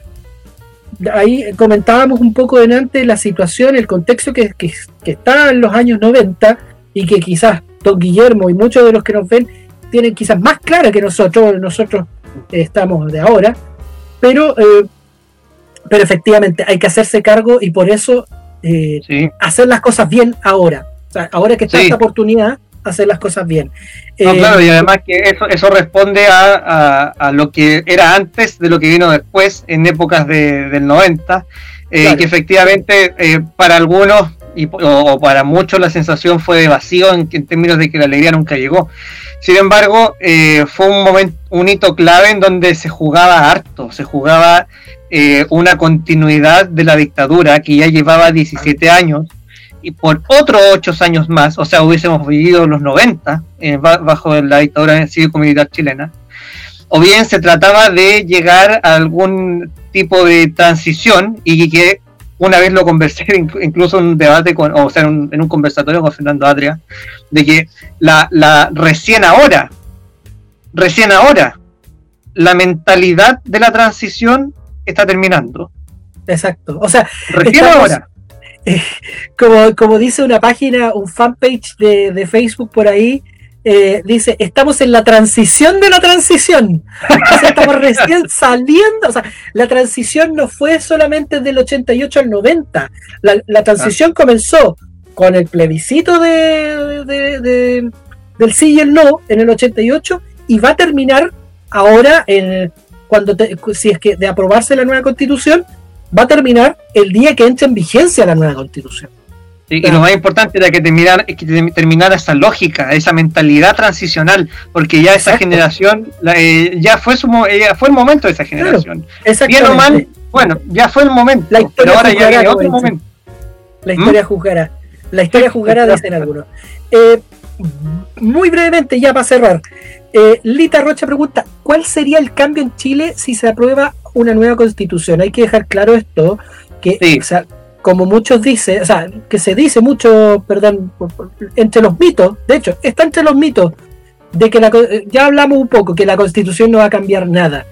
ahí comentábamos un poco delante la situación, el contexto que, que, que está en los años 90 y que quizás don Guillermo y muchos de los que nos ven tienen quizás más clara que nosotros, nosotros estamos de ahora, pero, eh, pero efectivamente hay que hacerse cargo y por eso eh, hacer las cosas bien ahora. ahora que está esta oportunidad, hacer las cosas bien. No, claro, y además que eso, eso responde a, lo que era antes de lo que vino después, en épocas del 90, que efectivamente para algunos y, o, para muchos la sensación fue de vacío en, términos de que la alegría nunca llegó. Sin embargo, eh, fue un momento, un hito clave en donde se jugaba harto, se jugaba eh, una continuidad de la dictadura que ya llevaba 17 años y por otros 8 años más, o sea, hubiésemos vivido los 90 eh, bajo la dictadura cívico-militar chilena, o bien se trataba de llegar a algún tipo de transición y que una vez lo conversé incluso en un debate con, o sea, en un, conversatorio con Fernando Adria, de que la, la recién ahora, recién ahora, la mentalidad de la transición está terminando. Exacto. O sea, recién ahora. como, como dice una página, un fanpage de, de Facebook por ahí, eh, dice, estamos en la transición de la transición. estamos recién saliendo. O sea, la transición no fue solamente del 88 al 90. La, transición comenzó con el plebiscito de, del sí y el no en el 88 y va a terminar ahora, en, cuando si es que de aprobarse la nueva constitución, va a terminar el día que entre en vigencia la nueva constitución. Y lo más importante era que terminara, que terminara esa lógica, esa mentalidad transicional, porque ya esa generación, eh, ya fue su, fue el momento de esa generación. Bien o mal, bueno, ya fue el momento, la pero ahora ya viene otro momento. La historia ¿Mm? juzgará, la historia juzgará, dicen algunos. Eh, muy brevemente, ya para cerrar, eh, Lita Rocha pregunta, ¿cuál sería el cambio en Chile si se aprueba una nueva constitución? Hay que dejar claro esto, que como muchos dicen, o sea, que se dice mucho, perdón, entre los mitos, de hecho, está entre los mitos de que la, ya hablamos un poco, que la constitución no va a cambiar nada.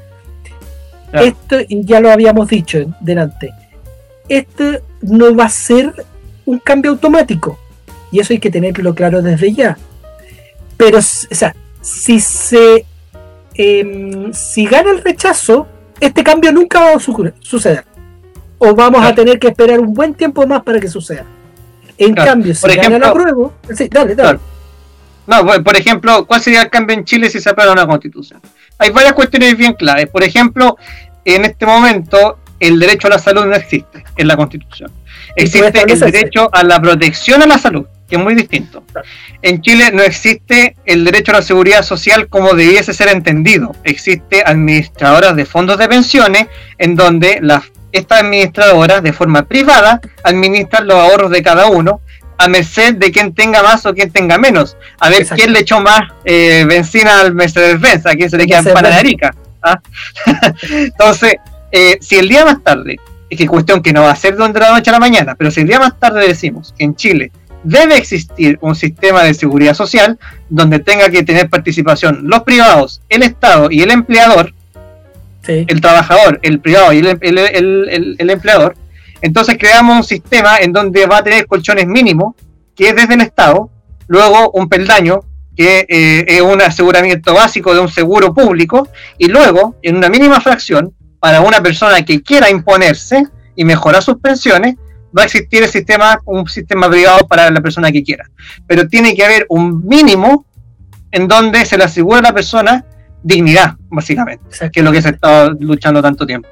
Esto ya lo habíamos dicho delante. Esto no va a ser un cambio automático. Y eso hay que tenerlo claro desde ya. Pero, o sea, si se. Em, si gana el rechazo, este cambio nunca va a suceder o vamos a tener que esperar un buen tiempo más para que suceda. En cambio, si por ejemplo, la prueba, sí, dale, dale. No, por ejemplo, ¿cuál sería el cambio en Chile si se aprueba una constitución? Hay varias cuestiones bien claves. Por ejemplo, en este momento el derecho a la salud no existe en la constitución. Existe el derecho a la protección a la salud, que es muy distinto. En Chile no existe el derecho a la seguridad social como debiese ser entendido. Existe administradoras de fondos de pensiones en donde las esta administradora, de forma privada, administra los ahorros de cada uno a merced de quien tenga más o quien tenga menos. A ver quién le echó más eh, benzina al Mercedes-Benz, a quién se le queda panaderica. ¿ah? Entonces, eh, si el día más tarde, es que cuestión que no va a ser de la noche a la mañana, pero si el día más tarde decimos que en Chile debe existir un sistema de seguridad social donde tenga que tener participación los privados, el Estado y el empleador, el trabajador, el privado y el, empleador, entonces creamos un sistema en donde va a tener colchones mínimos, que es desde el Estado, luego un peldaño, que eh, es un aseguramiento básico de un seguro público, y luego, en una mínima fracción, para una persona que quiera imponerse y mejorar sus pensiones, va a existir el sistema, un sistema privado para la persona que quiera. Pero tiene que haber un mínimo en donde se le asegura a la persona dignidad, básicamente, que es lo que se estado luchando tanto tiempo.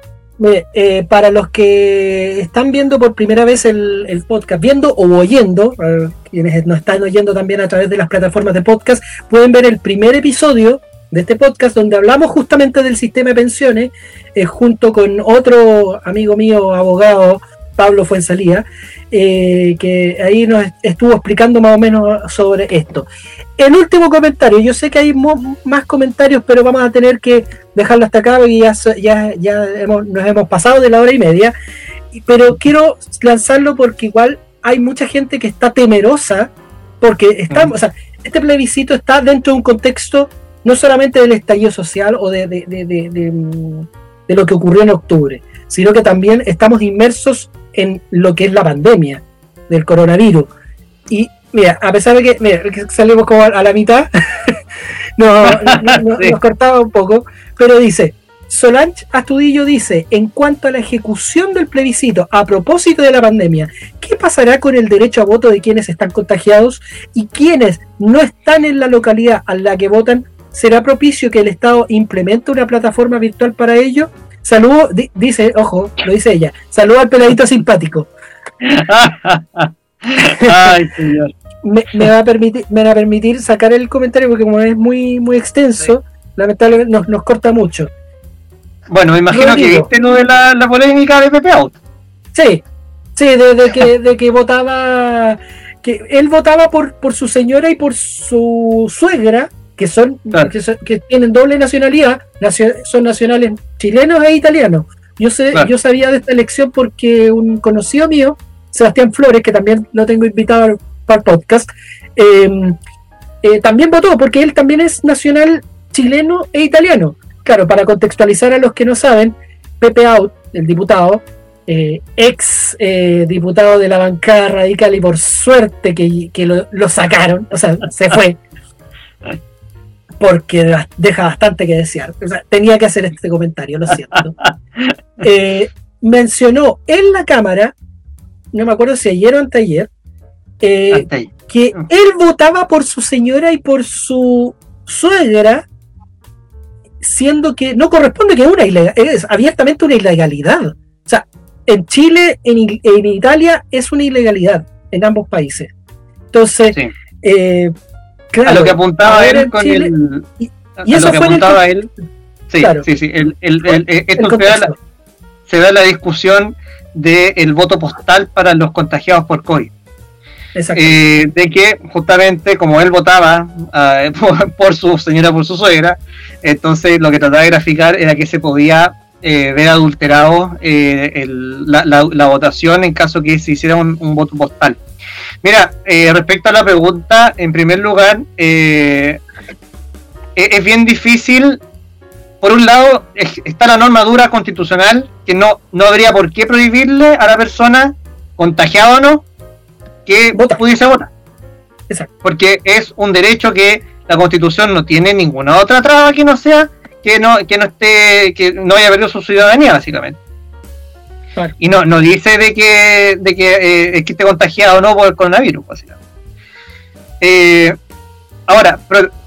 Eh, para los que están viendo por primera vez el, podcast, viendo o oyendo, quienes nos están oyendo también a través de las plataformas de podcast, pueden ver el primer episodio de este podcast donde hablamos justamente del sistema de pensiones, eh, junto con otro amigo mío, abogado, Pablo Fuensalía, eh, que ahí nos estuvo explicando más o menos sobre esto. El último comentario, yo sé que hay más comentarios, pero vamos a tener que dejarlo hasta acá y ya, ya, ya nos hemos pasado de la hora y media. Pero quiero lanzarlo porque igual hay mucha gente que está temerosa porque estamos, o sea, este plebiscito está dentro de un contexto no solamente del estallido social o de, de, de lo que ocurrió en octubre, sino que también estamos inmersos en lo que es la pandemia del coronavirus. Y mira, a pesar de que, salimos como a, la mitad, no, nos cortaba un poco, pero dice, Solange Astudillo dice, en cuanto a la ejecución del plebiscito a propósito de la pandemia, ¿qué pasará con el derecho a voto de quienes están contagiados y quienes no están en la localidad a la que votan? ¿Será propicio que el Estado implemente una plataforma virtual para ello? Saludo, dice, ojo, lo dice ella, saludo al peladito simpático. Ay, señor. Me, va a permitir, me va a permitir sacar el comentario porque como es muy, muy extenso, lamentablemente nos, nos corta mucho. Bueno, me imagino que viste lo de la, polémica de Pepe Out. Sí, sí, de, que, de que votaba, que él votaba por, por su señora y por su suegra, que son, que, tienen doble nacionalidad, son nacionales chilenos e italianos. Yo sé, yo sabía de esta elección porque un conocido mío, Sebastián Flores, que también lo tengo invitado para el podcast, em, eh, también votó porque él también es nacional chileno e italiano. Claro, para contextualizar a los que no saben, Pepe Out, el diputado, eh, ex eh, diputado de la bancada radical y por suerte que, lo, sacaron, o sea, se fue, porque deja bastante que desear. O sea, tenía que hacer este comentario, lo siento. Eh, mencionó en la Cámara, no me acuerdo si ayer o anteayer, que mm. él votaba por su señora y por su suegra siendo que no corresponde que una es abiertamente una ilegalidad. O sea, en Chile, en, en Italia es una ilegalidad en ambos países. Entonces, eh, claro, a lo que apuntaba él con el. Y, eso que apuntaba él. Sí, sí, sí. El, eh, esto se da, la, se da, la, discusión del voto postal para los contagiados por COVID. Eh, de que justamente como él votaba ah, por, su señora, por su suegra, entonces lo que trataba de graficar era que se podía eh, ver adulterado eh, la, votación en caso que se hiciera un, voto postal. Mira, respecto a la pregunta, en primer lugar, es, es bien difícil por un lado está la norma dura constitucional que no, no habría por qué prohibirle a la persona, contagiada o no, que pudiese votar. Exacto. Porque es un derecho que la Constitución no tiene ninguna otra traba que no sea que no que no esté que no haya perdido su ciudadanía básicamente. Y no no dice de que de que, eh, esté contagiado o no por el coronavirus básicamente. Eh, ahora,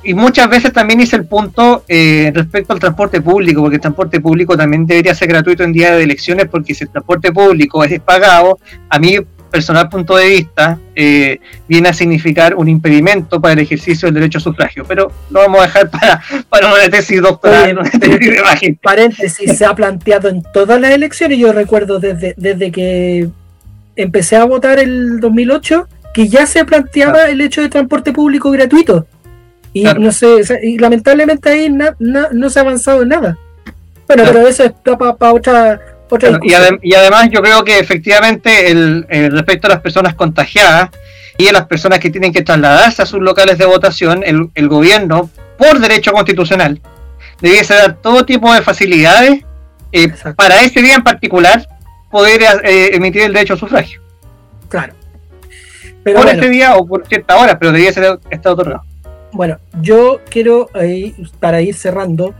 y muchas veces también hice el punto eh, respecto al transporte público, porque el transporte público también debería ser gratuito en día de elecciones, porque si el transporte público es pagado, a mí personal punto de vista, eh, viene a significar un impedimento para el ejercicio del derecho a sufragio. Pero lo vamos a dejar para, para una tesis doctoral. Paréntesis, se ha planteado en todas las elecciones. Yo recuerdo desde, desde que empecé a votar el 2008 que ya se planteaba el hecho de transporte público gratuito. Y no sé, y lamentablemente ahí no se ha avanzado en nada. Bueno, pero eso es para otra y, además yo creo que efectivamente el, respecto a las personas contagiadas y a las personas que tienen que trasladarse a sus locales de votación, el, gobierno, por derecho constitucional, debiese dar todo tipo de facilidades eh, para ese día en particular poder eh, emitir el derecho a sufragio. Claro. Pero por ese día o por cierta hora, pero debiese estar otorgado. Bueno, yo quiero, para ir cerrando,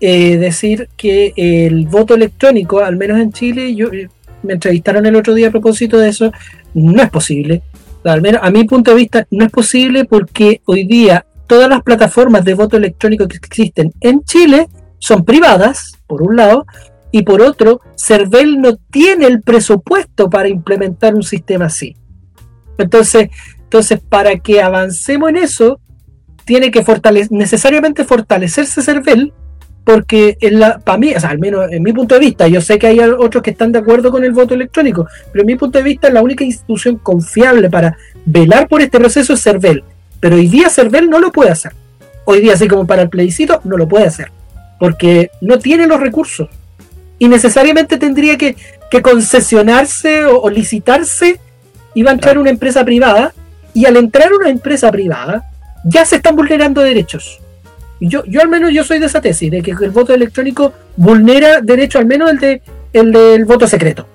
eh, decir que el voto electrónico, al menos en Chile, yo eh, me entrevistaron el otro día a propósito de eso, no es posible. Al menos a mi punto de vista no es posible porque hoy día todas las plataformas de voto electrónico que existen en Chile son privadas, por un lado, y por otro, CERVEL no tiene el presupuesto para implementar un sistema así. Entonces, entonces para que avancemos en eso, tiene que fortalecer, necesariamente fortalecerse CERVEL porque la, para mí, o sea, al menos en mi punto de vista, yo sé que hay otros que están de acuerdo con el voto electrónico, pero en mi punto de vista la única institución confiable para velar por este proceso es CERVEL. Pero hoy día CERVEL no lo puede hacer. Hoy día, así como para el plebiscito, no lo puede hacer, porque no tiene los recursos. Y necesariamente tendría que, concesionarse o, licitarse, y va a entrar una empresa privada, y al entrar una empresa privada, ya se están vulnerando derechos yo, yo al menos yo soy de esa tesis, de que el voto electrónico vulnera derecho al menos el, de, el del voto secreto.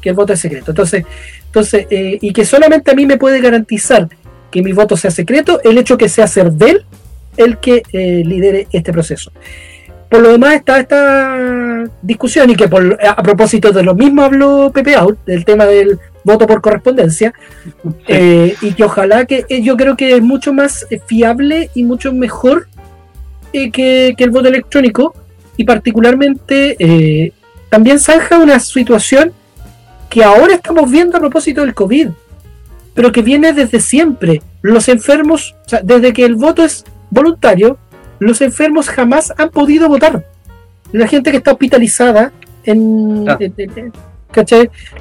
Que el voto es secreto. Entonces, entonces eh, y que solamente a mí me puede garantizar que mi voto sea secreto el hecho que sea ser de él el que eh, lidere este proceso. por lo demás está esta discusión y que por, a propósito de lo mismo habló Pepe Out, del tema del voto por correspondencia, eh, y que ojalá que eh, yo creo que es mucho más fiable y mucho mejor que, que, el voto electrónico y particularmente también zanja una situación que ahora estamos viendo a propósito del COVID, pero que viene desde siempre. Los enfermos, o sea, desde que el voto es voluntario, los enfermos jamás han podido votar. La gente que está hospitalizada, en,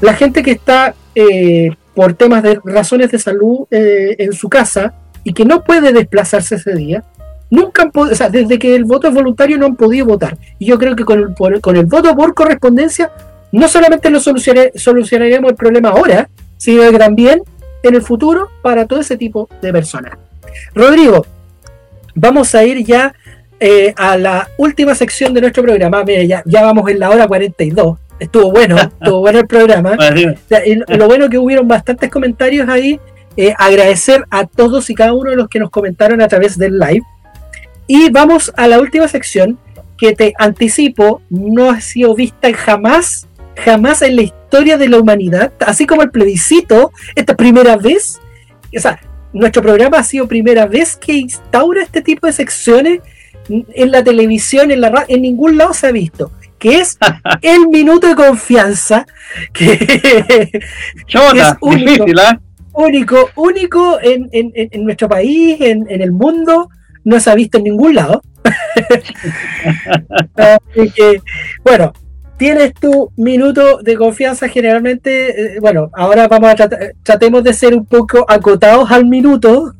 La gente que está eh, por temas de razones de salud eh, en su casa y que no puede desplazarse ese día, nunca han podido, o sea, desde que el voto es voluntario no han podido votar. Y yo creo que con el, con el voto por correspondencia no solamente lo solucionaríamos el problema ahora, sino que también en el futuro para todo ese tipo de personas. Rodrigo, vamos a ir ya eh, a la última sección de nuestro programa. Mira, ya, vamos en la hora 42. Estuvo bueno, estuvo bueno el programa. lo bueno que hubieron bastantes comentarios ahí. Eh, agradecer a todos y cada uno de los que nos comentaron a través del live. Y vamos a la última sección que te anticipo, no ha sido vista jamás jamás en la historia de la humanidad, así como el plebiscito, esta primera vez, o sea, nuestro programa ha sido primera vez que instaura este tipo de secciones en la televisión, en la radio, en ningún lado se ha visto, que es el minuto de confianza, que, es único, ¿ah? único, único en, en, nuestro país, en, el mundo, no se ha visto en ningún lado. Así que, bueno, tienes tu minuto de confianza generalmente, eh, bueno, ahora vamos a tratar, tratemos de ser un poco acotados al minuto.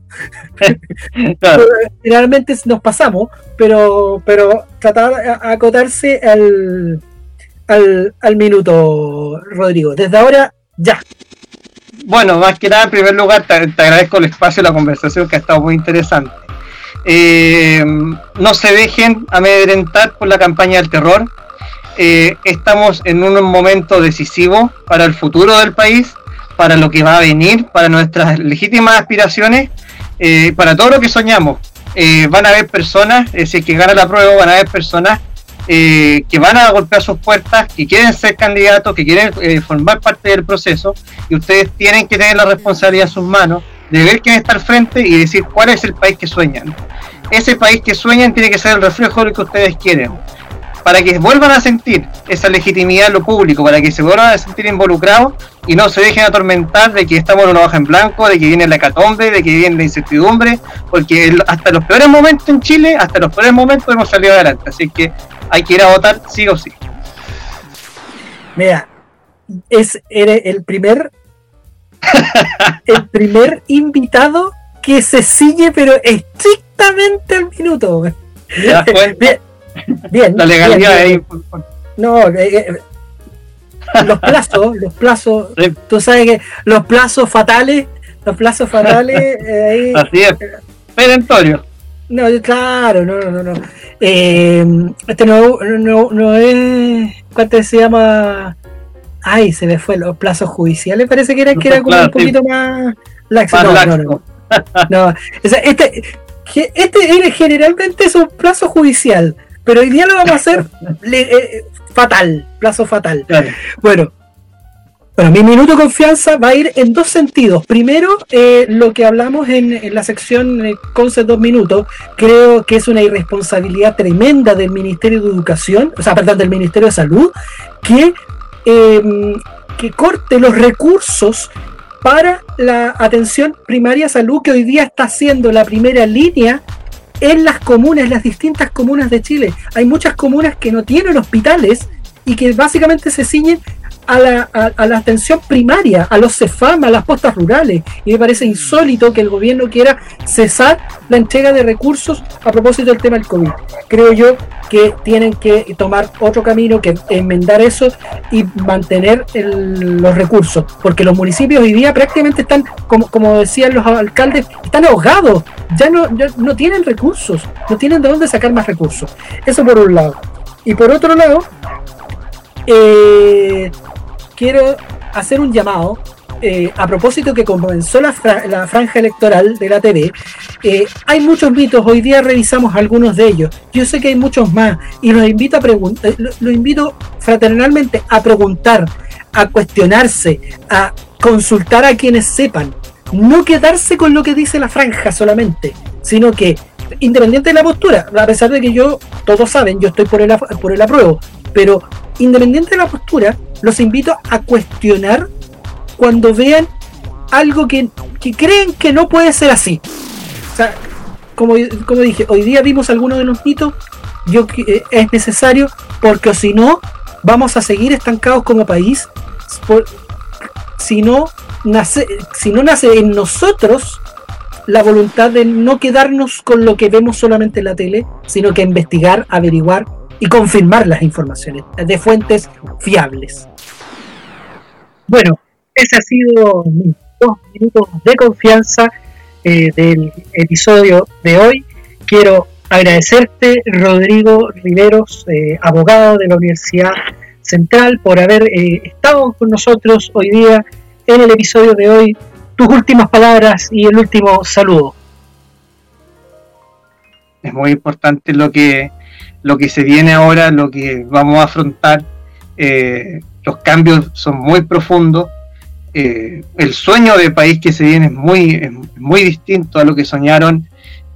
Generalmente nos pasamos, pero, pero tratar de acotarse al, al, minuto, Rodrigo. Desde ahora, ya. Bueno, más que nada, en primer lugar, te, agradezco el espacio y la conversación que ha estado muy interesante. Eh, no se dejen amedrentar por la campaña del terror eh, estamos en un momento decisivo para el futuro del país, para lo que va a venir, para nuestras legítimas aspiraciones, eh, para todo lo que soñamos. Eh, van a haber personas, si es que gana la prueba, van a haber personas que van a golpear sus puertas, que quieren ser candidatos, que quieren formar parte del proceso, y ustedes tienen que tener la responsabilidad en sus manos de ver quién está al frente y decir cuál es el país que sueñan. Ese país que sueñan tiene que ser el reflejo de lo que ustedes quieren para que vuelvan a sentir esa legitimidad en lo público, para que se vuelvan a sentir involucrados y no se dejen atormentar de que estamos en una hoja en blanco, de que viene la hecatombe, de que viene la incertidumbre, porque hasta los peores momentos en Chile, hasta los peores momentos hemos salido adelante, así que hay que ir a votar sí o sí. Mira, es el primer el primer invitado que se sigue pero estrictamente al minuto. Bien. La legalidad es No, eh, eh, los plazos, los plazos, tú sabes que los plazos fatales, los plazos fatales. Eh, Así es. Perentorio. No, claro, no, no, no. este no, no, no es. ¿Cuánto se llama? Ay, se me fue los plazos judiciales. Parece que era, que era como un poquito más laxo. No, no, no, no. este, este generalmente es un plazo judicial. Pero hoy día lo vamos a hacer eh, fatal, plazo fatal. Bueno, bueno, mi minuto de confianza va a ir en dos sentidos. Primero, eh, lo que hablamos en, la sección eh, Concept dos minutos, creo que es una irresponsabilidad tremenda del Ministerio de Educación, o sea, perdón, del Ministerio de Salud, que, em, que corte los recursos para la atención primaria salud que hoy día está siendo la primera línea en las comunas, las distintas comunas de Chile. Hay muchas comunas que no tienen hospitales y que básicamente se ciñen a la, a, la, atención primaria, a los CEFAM, a las postas rurales. Y me parece insólito que el gobierno quiera cesar la entrega de recursos a propósito del tema del COVID. Creo yo que tienen que tomar otro camino, que enmendar eso y mantener los recursos, porque los municipios hoy día prácticamente están, como, como decían los alcaldes, están ahogados, ya no, no tienen recursos, no tienen de dónde sacar más recursos. Eso por un lado. Y por otro lado, eh, quiero hacer un llamado eh, a propósito que comenzó la, franja electoral de la TV eh, hay muchos mitos, hoy día revisamos algunos de ellos. Yo sé que hay muchos más y los invito a eh, lo invito fraternalmente a preguntar, a cuestionarse, a consultar a quienes sepan. No quedarse con lo que dice la franja solamente, sino que independiente de la postura, a pesar de que yo, todos saben, yo estoy por el, por el apruebo, pero independiente de la postura, los invito a cuestionar cuando vean algo que, que creen que no puede ser así. O sea, como, como dije, hoy día vimos algunos de los mitos, yo eh, es necesario porque si no vamos a seguir estancados como país. si no nace, si no nace en nosotros la voluntad de no quedarnos con lo que vemos solamente en la tele, sino que investigar, averiguar y confirmar las informaciones de fuentes fiables. Bueno, ese ha sido dos minutos de confianza eh, del episodio de hoy. Quiero agradecerte, Rodrigo Riveros, eh, abogado de la Universidad Central, por haber eh, estado con nosotros hoy día en el episodio de hoy. Tus últimas palabras y el último saludo. Es muy importante lo que, lo que se viene ahora, lo que vamos a afrontar. los cambios son muy profundos eh, el sueño de país que se viene es muy, muy distinto a lo que soñaron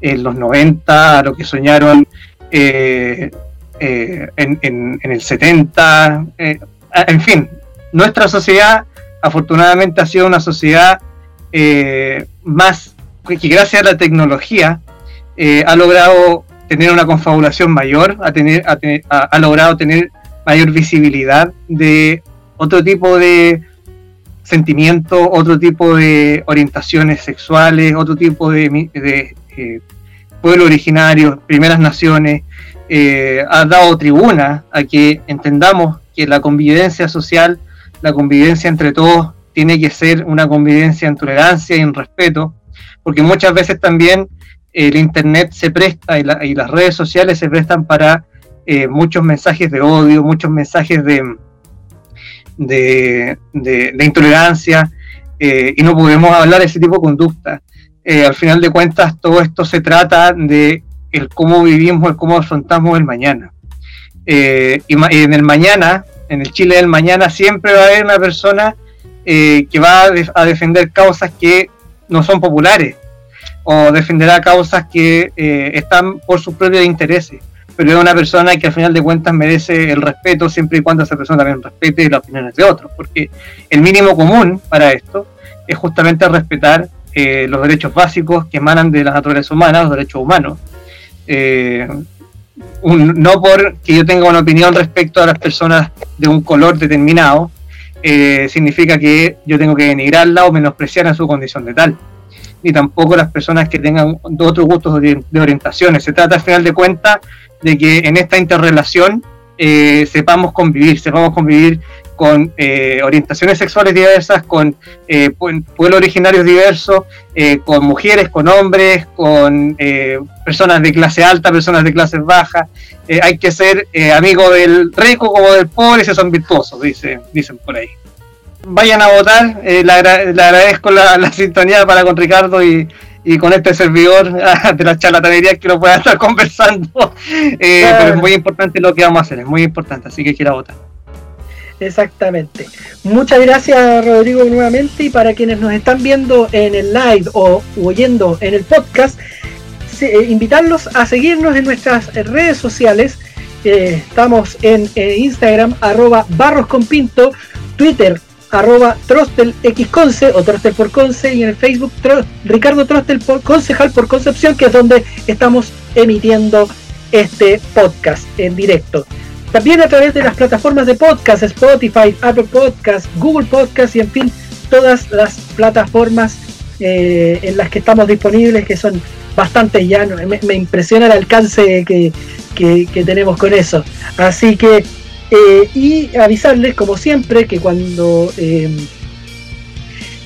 en los 90, a lo que soñaron eh, eh, en, el 70, en fin, nuestra sociedad afortunadamente ha sido una sociedad más que gracias a la tecnología ha logrado tener una confabulación mayor, ha, tener, ha logrado tener mayor visibilidad de otro tipo de sentimientos, otro tipo de orientaciones sexuales, otro tipo de, de eh, pueblo originario, primeras naciones, eh, ha dado tribuna a que entendamos que la convivencia social, la convivencia entre todos, tiene que ser una convivencia en tolerancia y en respeto, porque muchas veces también el Internet se presta y, las redes sociales se prestan para eh, muchos mensajes de odio, muchos mensajes de, de, intolerancia eh, y no podemos hablar de ese tipo de conducta. Eh, al final de cuentas, todo esto se trata de el cómo vivimos, el cómo afrontamos el mañana. Y, en el mañana, en el Chile del mañana, siempre va a haber una persona que va a, defender causas que no son populares o defenderá causas que están por sus propios intereses pero es una persona que al final de cuentas merece el respeto siempre y cuando esa persona también respete las opiniones de otros, porque el mínimo común para esto es justamente respetar eh, los derechos básicos que emanan de la naturaleza humana, los derechos humanos. Eh, no porque yo tenga una opinión respecto a las personas de un color determinado, eh, significa que yo tengo que denigrarla o menospreciar en su condición de tal. Ni tampoco las personas que tengan otros gustos de, orientaciones. Se trata al final de cuentas de que en esta interrelación eh, sepamos convivir, sepamos convivir con eh, orientaciones sexuales diversas, con eh, pueblos originarios diversos, con mujeres, con hombres, con personas de clase alta, personas de clase baja. hay que ser amigo del rico como del pobre, si son virtuosos, dice, dicen por ahí. Vayan a votar, le, agradezco la, la sintonía para con Ricardo y, y con este servidor de la charlatanería que lo pueda estar conversando. Eh, pero es muy importante lo que vamos a hacer, es muy importante, así que quiero votar. Exactamente. Muchas gracias Rodrigo nuevamente y para quienes nos están viendo en el live o oyendo en el podcast, eh, invitarlos a seguirnos en nuestras redes sociales. Eh, estamos en Instagram arroba barros con pinto, Twitter arroba Trostel Xconce o Trostel por Conce y en el Facebook Ricardo Trostel por Concejal por Concepción, que es donde estamos emitiendo este podcast en directo. También a través de las plataformas de podcast, Spotify, Apple Podcast, Google Podcast y en fin, todas las plataformas eh, en las que estamos disponibles, que son bastante ya, me, impresiona el alcance que, que tenemos con eso. Así que eh, y avisarles, como siempre, que cuando eh,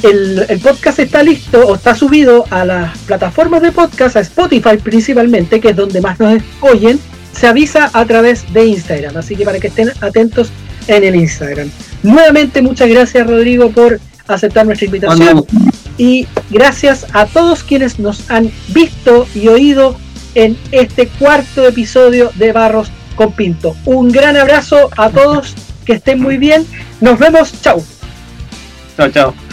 el, podcast está listo o está subido a las plataformas de podcast, a Spotify principalmente, que es donde más nos oyen, se avisa a través de Instagram. Así que para que estén atentos en el Instagram. Nuevamente, muchas gracias, Rodrigo, por aceptar nuestra invitación. Y gracias a todos quienes nos han visto y oído en este cuarto episodio de Barros Pinto. Un gran abrazo a todos, que estén muy bien. Nos vemos. Chao, chao.